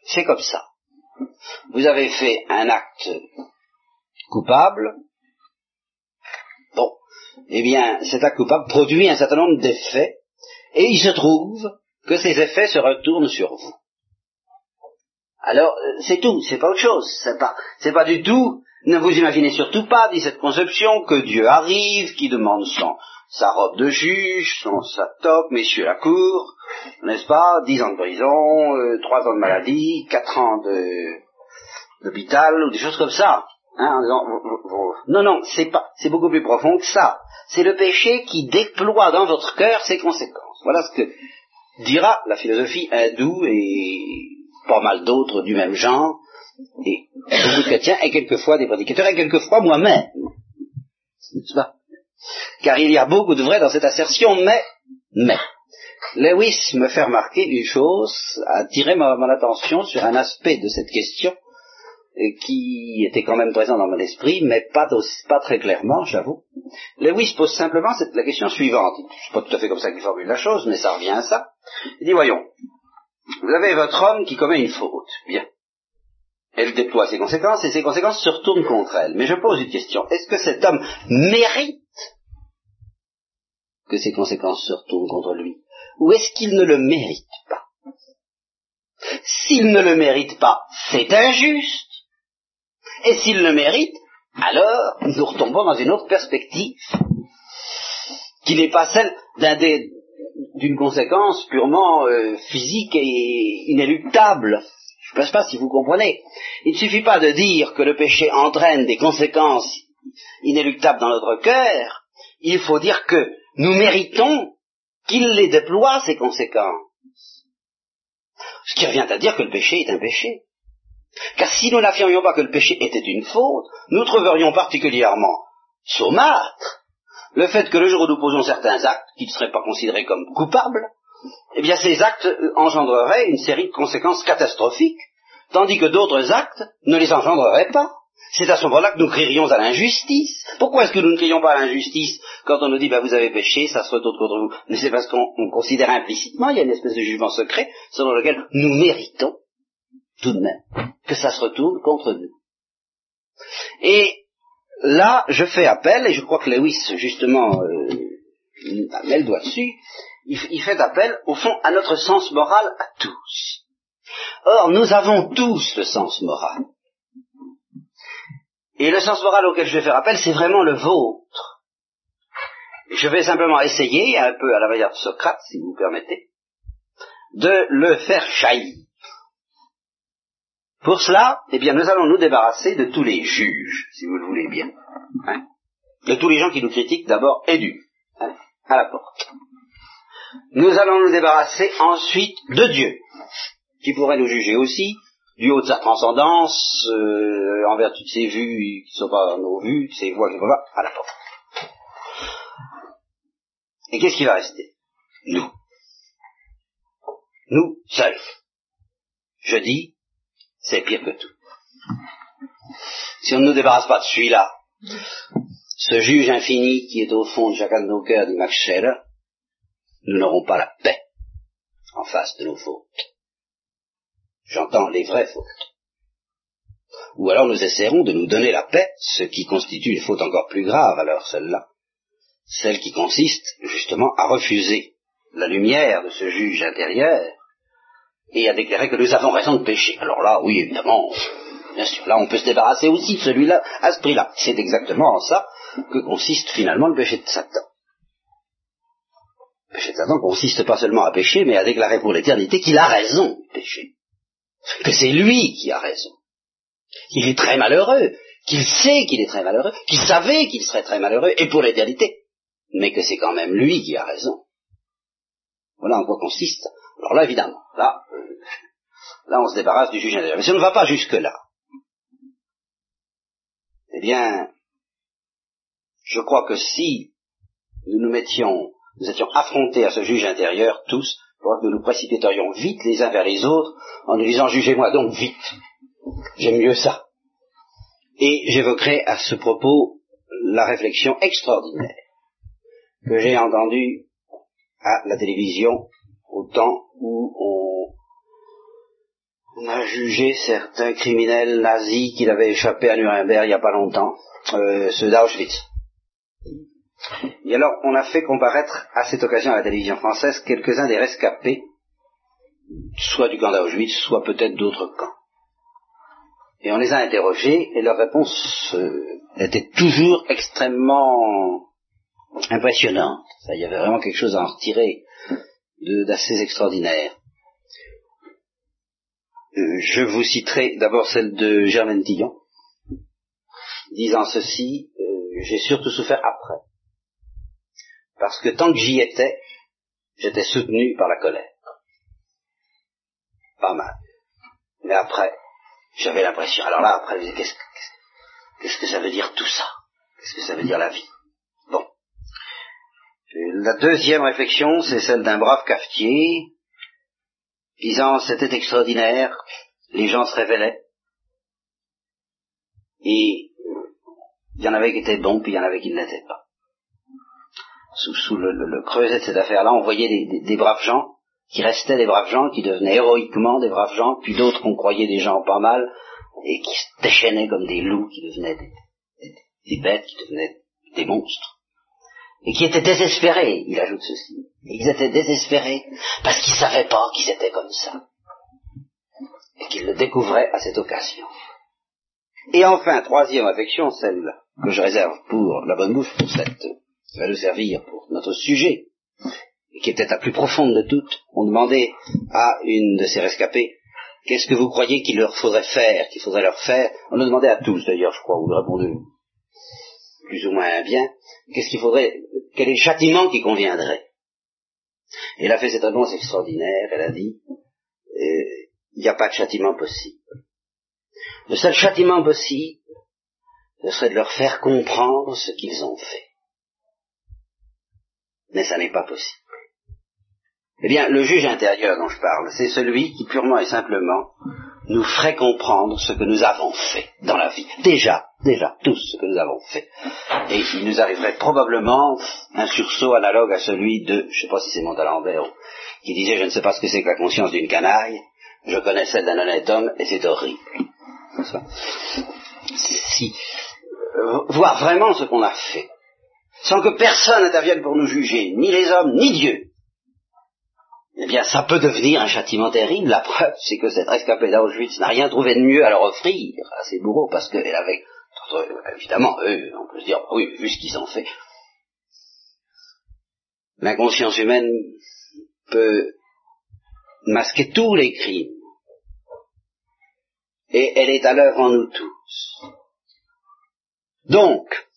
S2: C'est comme ça. Vous avez fait un acte coupable. Bon, eh bien, cet acte coupable produit un certain nombre d'effets, et il se trouve que ces effets se retournent sur vous. Alors, euh, c'est tout, c'est pas autre chose. C'est pas, c'est pas du tout, ne vous imaginez surtout pas, dit cette conception, que Dieu arrive, qui demande son, sa robe de juge, son, sa top, messieurs la cour, n'est-ce pas, dix ans de prison, euh, trois ans de maladie, quatre ans de, d'hôpital, ou des choses comme ça. Hein, non, non, c'est pas, c'est beaucoup plus profond que ça. C'est le péché qui déploie dans votre cœur ses conséquences. Voilà ce que dira la philosophie hindoue et pas mal d'autres du même genre, et beaucoup de chrétiens, et quelquefois des prédicateurs, et quelquefois moi-même. N'est-ce pas? Car il y a beaucoup de vrai dans cette assertion, mais, mais, Lewis me fait remarquer une chose, a attiré mon attention sur un aspect de cette question qui était quand même présent dans mon esprit, mais pas, pas très clairement, j'avoue. Lewis pose simplement la question suivante. C'est pas tout à fait comme ça qu'il formule la chose, mais ça revient à ça. Il dit, voyons, vous avez votre homme qui commet une faute. Bien. Elle déploie ses conséquences et ses conséquences se retournent contre elle. Mais je pose une question. Est-ce que cet homme mérite que ses conséquences se retournent contre lui? Ou est-ce qu'il ne le mérite pas? S'il ne le mérite pas, c'est injuste. Et s'il le mérite, alors nous retombons dans une autre perspective qui n'est pas celle d'une conséquence purement euh, physique et inéluctable. Je ne sais pas si vous comprenez. Il ne suffit pas de dire que le péché entraîne des conséquences inéluctables dans notre cœur, il faut dire que nous méritons qu'il les déploie, ces conséquences. Ce qui revient à dire que le péché est un péché. Car si nous n'affirmions pas que le péché était une faute, nous trouverions particulièrement saumâtre le fait que le jour où nous posons certains actes qui ne seraient pas considérés comme coupables, eh bien ces actes engendreraient une série de conséquences catastrophiques, tandis que d'autres actes ne les engendreraient pas. C'est à ce moment-là que nous crierions à l'injustice. Pourquoi est-ce que nous ne crions pas à l'injustice quand on nous dit bah, vous avez péché, ça se retourne contre vous Mais c'est parce qu'on considère implicitement, il y a une espèce de jugement secret selon lequel nous méritons tout de même que ça se retourne contre nous. Et là, je fais appel, et je crois que Lewis justement euh, doigt dessus, il, fait appel, au fond, à notre sens moral à tous. Or, nous avons tous le sens moral. Et le sens moral auquel je vais faire appel, c'est vraiment le vôtre. Je vais simplement essayer, un peu à la manière de Socrate, si vous permettez, de le faire jaillir. Pour cela, eh bien, nous allons nous débarrasser de tous les juges, si vous le voulez bien. Hein. de tous les gens qui nous critiquent d'abord et du, hein, à la porte. Nous allons nous débarrasser ensuite de Dieu, qui pourrait nous juger aussi, du haut de sa transcendance, euh, en vertu de ses vues qui ne sont pas nos vues, ses voix qui ne sont pas à la porte. Et qu'est-ce qui va rester? Nous. Nous seuls. Je dis, c'est pire que tout. Si on ne nous débarrasse pas de celui-là, ce juge infini qui est au fond de chacun de nos cœurs, dit Max Scheller, nous n'aurons pas la paix en face de nos fautes. J'entends les vraies fautes. Ou alors nous essaierons de nous donner la paix, ce qui constitue une faute encore plus grave alors celle-là, celle qui consiste justement à refuser la lumière de ce juge intérieur et à déclarer que nous avons raison de pécher. Alors là, oui, évidemment, bien sûr, là on peut se débarrasser aussi de celui-là à ce prix-là. C'est exactement en ça que consiste finalement le péché de Satan. Le péché de Satan consiste pas seulement à pécher, mais à déclarer pour l'éternité qu'il a raison de pécher. Que c'est lui qui a raison. Qu'il est très malheureux, qu'il sait qu'il est très malheureux, qu'il savait qu'il serait très malheureux, et pour l'éternité. Mais que c'est quand même lui qui a raison. Voilà en quoi consiste. Alors là, évidemment, là, euh, là on se débarrasse du juge intérieur. Mais si ne va pas jusque-là, eh bien, je crois que si nous nous mettions, nous étions affrontés à ce juge intérieur, tous, je crois que nous nous précipiterions vite les uns vers les autres en nous disant jugez-moi donc vite. J'aime mieux ça. Et j'évoquerai à ce propos la réflexion extraordinaire que j'ai entendue à la télévision au temps où on, a jugé certains criminels nazis qui avaient échappé à Nuremberg il n'y a pas longtemps, euh, ceux d'Auschwitz. Et alors, on a fait comparaître à cette occasion à la télévision française quelques-uns des rescapés, soit du camp d'Auschwitz, soit peut-être d'autres camps. Et on les a interrogés, et leur réponse euh, était toujours extrêmement impressionnante. il y avait vraiment quelque chose à en retirer d'assez extraordinaire. Euh, je vous citerai d'abord celle de Germaine Tillon, disant ceci, euh, j'ai surtout souffert après. Parce que tant que j'y étais, j'étais soutenu par la colère. Pas mal. Mais après, j'avais l'impression, alors là, après, qu'est-ce qu'est-ce que ça veut dire tout ça? Qu'est-ce que ça veut dire la vie? La deuxième réflexion, c'est celle d'un brave cafetier, disant c'était extraordinaire, les gens se révélaient, et il y en avait qui étaient bons, puis il y en avait qui ne l'étaient pas. Sous, le, creuset de cette affaire-là, on voyait des, braves gens, qui restaient des braves gens, qui devenaient héroïquement des braves gens, puis d'autres qu'on croyait des gens pas mal, et qui se déchaînaient comme des loups, qui devenaient des bêtes, qui devenaient des monstres et qui étaient désespérés, il ajoute ceci. Ils étaient désespérés parce qu'ils ne savaient pas qu'ils étaient comme ça. Et qu'ils le découvraient à cette occasion. Et enfin, troisième affection, celle que je réserve pour la bonne bouche, pour cette, qui va nous servir pour notre sujet, et qui était la plus profonde de toutes. On demandait à une de ces rescapées, qu'est-ce que vous croyez qu'il leur faudrait faire, qu'il faudrait leur faire? On nous demandait à tous, d'ailleurs, je crois, vous répondez plus ou moins bien, qu'est-ce qu'il faudrait, quel est le châtiment qui conviendrait? Elle a fait cette réponse extraordinaire, elle a dit, euh, il n'y a pas de châtiment possible. Le seul châtiment possible, ce serait de leur faire comprendre ce qu'ils ont fait. Mais ça n'est pas possible. Eh bien, le juge intérieur dont je parle, c'est celui qui purement et simplement nous ferait comprendre ce que nous avons fait dans la vie. Déjà, déjà, tous ce que nous avons fait. Et il nous arriverait probablement un sursaut analogue à celui de, je ne sais pas si c'est Montalembert, qui disait, je ne sais pas ce que c'est que la conscience d'une canaille, je connais celle d'un honnête homme, et c'est horrible. Si, euh, voir vraiment ce qu'on a fait, sans que personne n'intervienne pour nous juger, ni les hommes, ni Dieu, eh bien, ça peut devenir un châtiment terrible. La preuve, c'est que cette rescapée d'Auschwitz n'a rien trouvé de mieux à leur offrir à ses bourreaux, parce qu'elle avait, évidemment, eux, on peut se dire, oui, vu ce qu'ils ont fait. L'inconscience humaine peut masquer tous les crimes. Et elle est à l'œuvre en nous tous. Donc,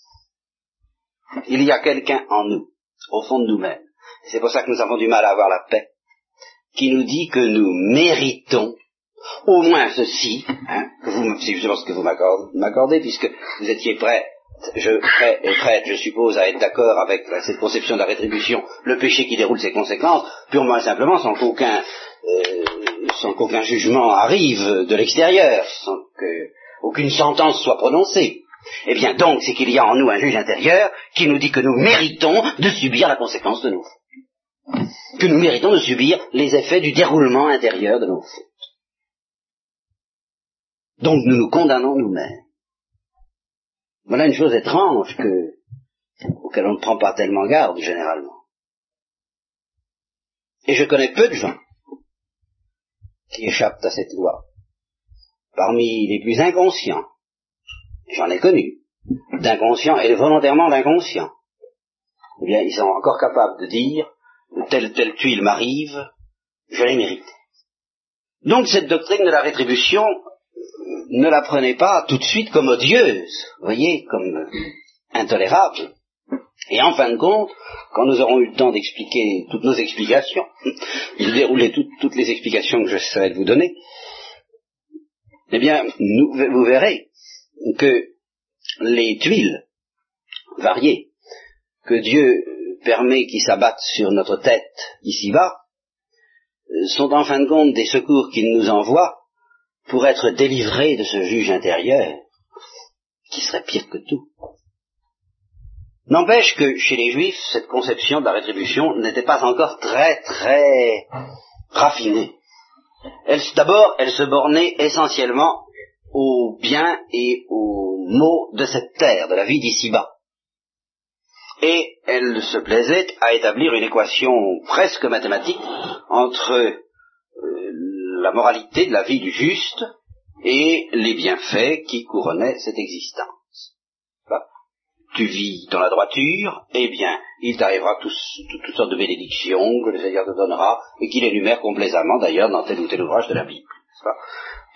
S2: il y a quelqu'un en nous, au fond de nous-mêmes. C'est pour ça que nous avons du mal à avoir la paix qui nous dit que nous méritons au moins ceci, hein, vous, c'est justement ce que vous m'accordez, puisque vous étiez prêt, je, prêt et prête, je suppose, à être d'accord avec cette conception de la rétribution, le péché qui déroule ses conséquences, purement et simplement sans qu'aucun, euh, jugement arrive de l'extérieur, sans qu'aucune sentence soit prononcée. Eh bien donc, c'est qu'il y a en nous un juge intérieur qui nous dit que nous méritons de subir la conséquence de nos que nous méritons de subir les effets du déroulement intérieur de nos fautes. Donc nous nous condamnons nous-mêmes. Voilà une chose étrange que, auquel on ne prend pas tellement garde généralement. Et je connais peu de gens qui échappent à cette loi. Parmi les plus inconscients, j'en ai connu, d'inconscients et volontairement d'inconscients, eh bien, ils sont encore capables de dire, telle telle tuile m'arrive, je l'ai mérité. Donc cette doctrine de la rétribution, ne la prenez pas tout de suite comme odieuse, voyez, comme intolérable. Et en fin de compte, quand nous aurons eu le temps d'expliquer toutes nos explications, de dérouler toutes les explications que j'essaierai de vous donner, eh bien, vous verrez que les tuiles variées que Dieu permet qui s'abattent sur notre tête ici-bas sont en fin de compte des secours qu'il nous envoie pour être délivrés de ce juge intérieur qui serait pire que tout. N'empêche que chez les Juifs, cette conception de la rétribution n'était pas encore très très raffinée. D'abord, elle se bornait essentiellement au bien et au maux de cette terre, de la vie d'ici-bas. Et elle se plaisait à établir une équation presque mathématique entre euh, la moralité de la vie du juste et les bienfaits qui couronnaient cette existence tu vis dans la droiture, eh bien, il t'arrivera toutes sortes de bénédictions que le Seigneur te donnera, et qu'il énumère complaisamment d'ailleurs dans tel ou tel ouvrage de la Bible.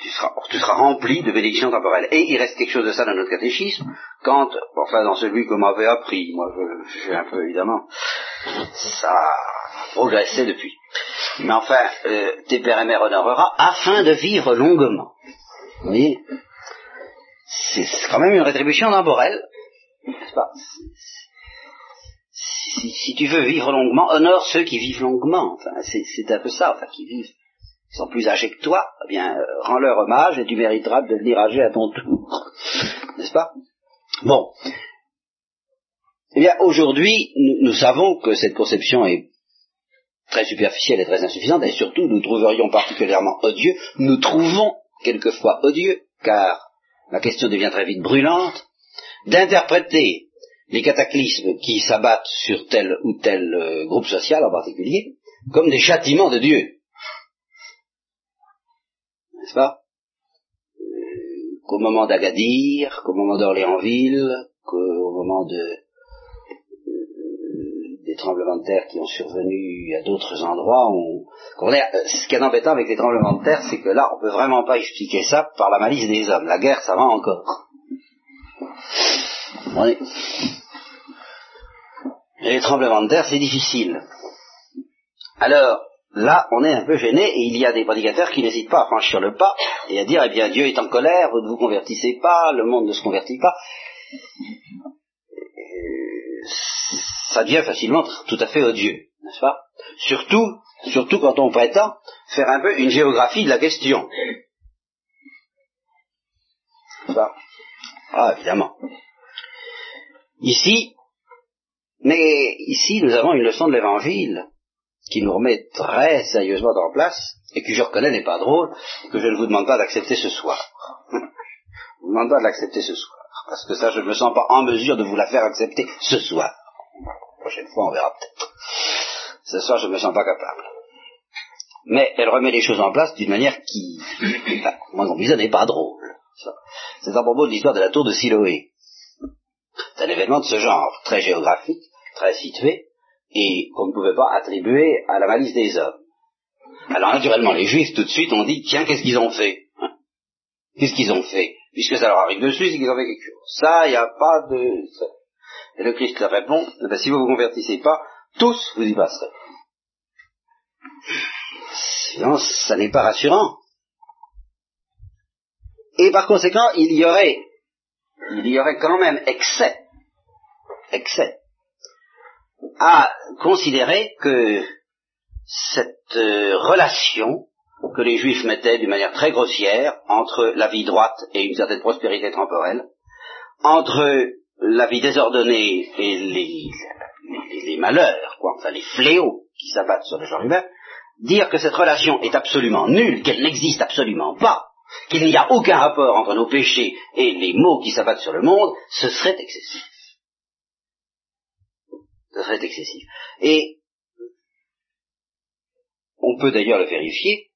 S2: Tu seras, rempli de bénédictions temporelles. Et il reste quelque chose de ça dans notre catéchisme, quand, enfin dans celui qu'on m'avait appris, moi j'ai un peu évidemment, ça a progressé depuis. Mais enfin, euh, tes pères et mères honorera afin de vivre longuement. Vous voyez C'est quand même une rétribution temporelle si, tu veux vivre longuement, honore ceux qui vivent longuement. Enfin, c'est un peu ça, enfin, qui vivent, sont plus âgés que toi. Eh bien, euh, rends-leur hommage et tu mériteras de devenir âgé à ton tour, n'est-ce pas? Bon. Eh bien, aujourd'hui, nous, nous savons que cette conception est très superficielle et très insuffisante, et surtout, nous trouverions particulièrement odieux, nous trouvons quelquefois odieux, car la question devient très vite brûlante, d'interpréter les cataclysmes qui s'abattent sur tel ou tel euh, groupe social en particulier comme des châtiments de Dieu. N'est-ce pas? Euh, Qu'au moment d'Agadir, qu'au moment d'Orléansville, qu'au moment de, euh, des tremblements de terre qui ont survenu à d'autres endroits, on, ce qui est embêtant avec les tremblements de terre, c'est que là, on peut vraiment pas expliquer ça par la malice des hommes. La guerre, ça va encore. Les tremblements de terre, c'est difficile. Alors, là, on est un peu gêné et il y a des prédicateurs qui n'hésitent pas à franchir le pas et à dire, eh bien, Dieu est en colère, vous ne vous convertissez pas, le monde ne se convertit pas. ça devient facilement tout à fait odieux, n'est-ce pas? Surtout, surtout quand on prétend faire un peu une géographie de la question. Ah, évidemment. Ici, mais ici, nous avons une leçon de l'évangile qui nous remet très sérieusement en place et que je reconnais n'est pas drôle que je ne vous demande pas d'accepter ce soir. je vous demande pas de l'accepter ce soir parce que ça, je ne me sens pas en mesure de vous la faire accepter ce soir. Prochaine fois, on verra peut-être. Ce soir, je ne me sens pas capable. Mais elle remet les choses en place d'une manière qui, enfin, moi, on n'est pas drôle. C'est à propos de l'histoire de la tour de Siloé. C'est un événement de ce genre, très géographique, très situé, et qu'on ne pouvait pas attribuer à la malice des hommes. Alors naturellement, les juifs tout de suite ont dit, tiens, qu'est-ce qu'ils ont fait? Hein? Qu'est-ce qu'ils ont fait? Puisque ça leur arrive dessus, c'est qu'ils ont fait quelque chose. Ça, il n'y a pas de... Et le Christ leur répond, eh ben, si vous vous convertissez pas, tous vous y passerez. Sinon, ça n'est pas rassurant. Et par conséquent, il y aurait, il y aurait quand même excès, excès, à considérer que cette euh, relation que les Juifs mettaient d'une manière très grossière entre la vie droite et une certaine prospérité temporelle, entre la vie désordonnée et les, malheurs, quoi, enfin les fléaux qui s'abattent sur le genre humain, dire que cette relation est absolument nulle, qu'elle n'existe absolument pas, qu'il n'y a aucun rapport entre nos péchés et les maux qui s'abattent sur le monde, ce serait excessif. Ce serait excessif. Et on peut d'ailleurs le vérifier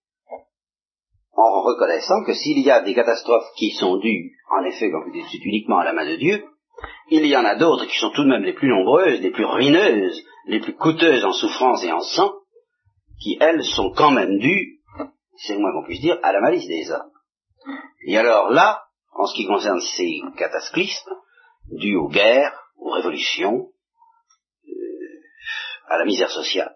S2: en reconnaissant que s'il y a des catastrophes qui sont dues, en effet, comme vous dites, uniquement à la main de Dieu, il y en a d'autres qui sont tout de même les plus nombreuses, les plus ruineuses, les plus coûteuses en souffrance et en sang, qui, elles, sont quand même dues, c'est le moins qu'on puisse dire, à la malice des hommes. Et alors là, en ce qui concerne ces cataclysmes, dus aux guerres, aux révolutions, à la misère sociale,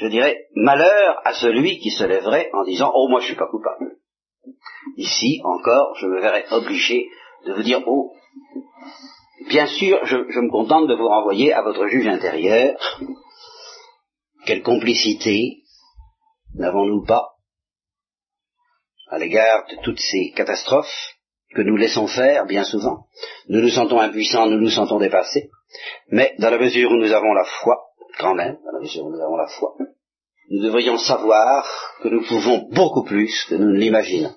S2: je dirais malheur à celui qui se lèverait en disant Oh, moi je suis pas coupable. Ici encore, je me verrais obligé de vous dire Oh, bien sûr, je, je me contente de vous renvoyer à votre juge intérieur. Quelle complicité n'avons-nous pas à l'égard de toutes ces catastrophes que nous laissons faire bien souvent? Nous nous sentons impuissants, nous nous sentons dépassés, mais dans la mesure où nous avons la foi, quand même, dans la mesure où nous avons la foi, nous devrions savoir que nous pouvons beaucoup plus que nous ne l'imaginons.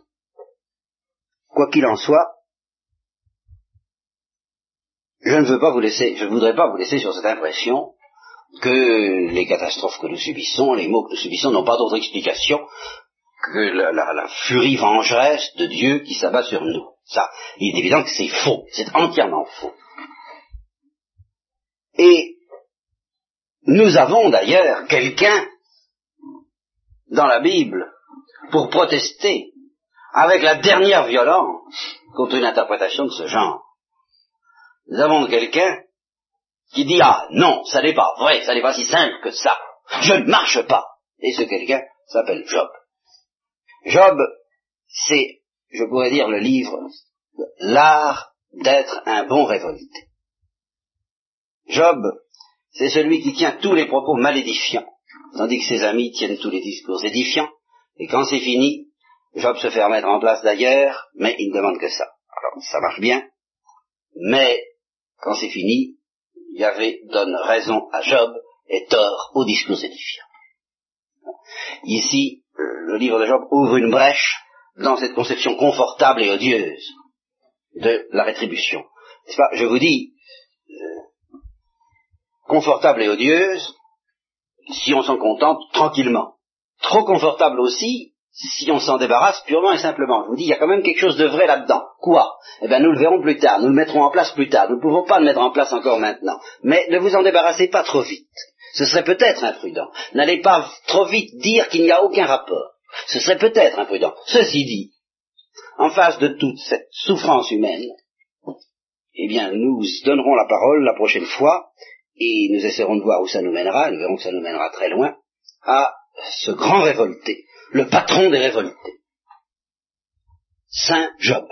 S2: Quoi qu'il en soit, je ne veux pas vous laisser, je ne voudrais pas vous laisser sur cette impression que les catastrophes que nous subissons, les maux que nous subissons n'ont pas d'autre explication que la, la, furie vengeresse de Dieu qui s'abat sur nous. Ça, il est évident que c'est faux, c'est entièrement faux. Et nous avons d'ailleurs quelqu'un dans la Bible pour protester avec la dernière violence contre une interprétation de ce genre. Nous avons quelqu'un qui dit ah non, ça n'est pas vrai, ça n'est pas si simple que ça. Je ne marche pas. Et ce quelqu'un s'appelle Job. Job, c'est, je pourrais dire, le livre, l'art d'être un bon révolté. Job, c'est celui qui tient tous les propos malédifiants, tandis que ses amis tiennent tous les discours édifiants, et quand c'est fini, Job se fait remettre en place d'ailleurs, mais il ne demande que ça. Alors, ça marche bien, mais quand c'est fini, Yahvé donne raison à Job et tort aux discours édifiants. Ici, le livre de Job ouvre une brèche dans cette conception confortable et odieuse de la rétribution. Pas, je vous dis, euh, confortable et odieuse, si on s'en contente tranquillement. Trop confortable aussi, si on s'en débarrasse purement et simplement. Je vous dis, il y a quand même quelque chose de vrai là-dedans. Quoi? Eh bien, nous le verrons plus tard, nous le mettrons en place plus tard. Nous ne pouvons pas le mettre en place encore maintenant. Mais ne vous en débarrassez pas trop vite. Ce serait peut-être imprudent. N'allez pas trop vite dire qu'il n'y a aucun rapport. Ce serait peut-être imprudent. Ceci dit, en face de toute cette souffrance humaine, eh bien, nous donnerons la parole la prochaine fois, et nous essaierons de voir où ça nous mènera, nous verrons que ça nous mènera très loin, à ce grand révolté, le patron des révoltés, Saint Job.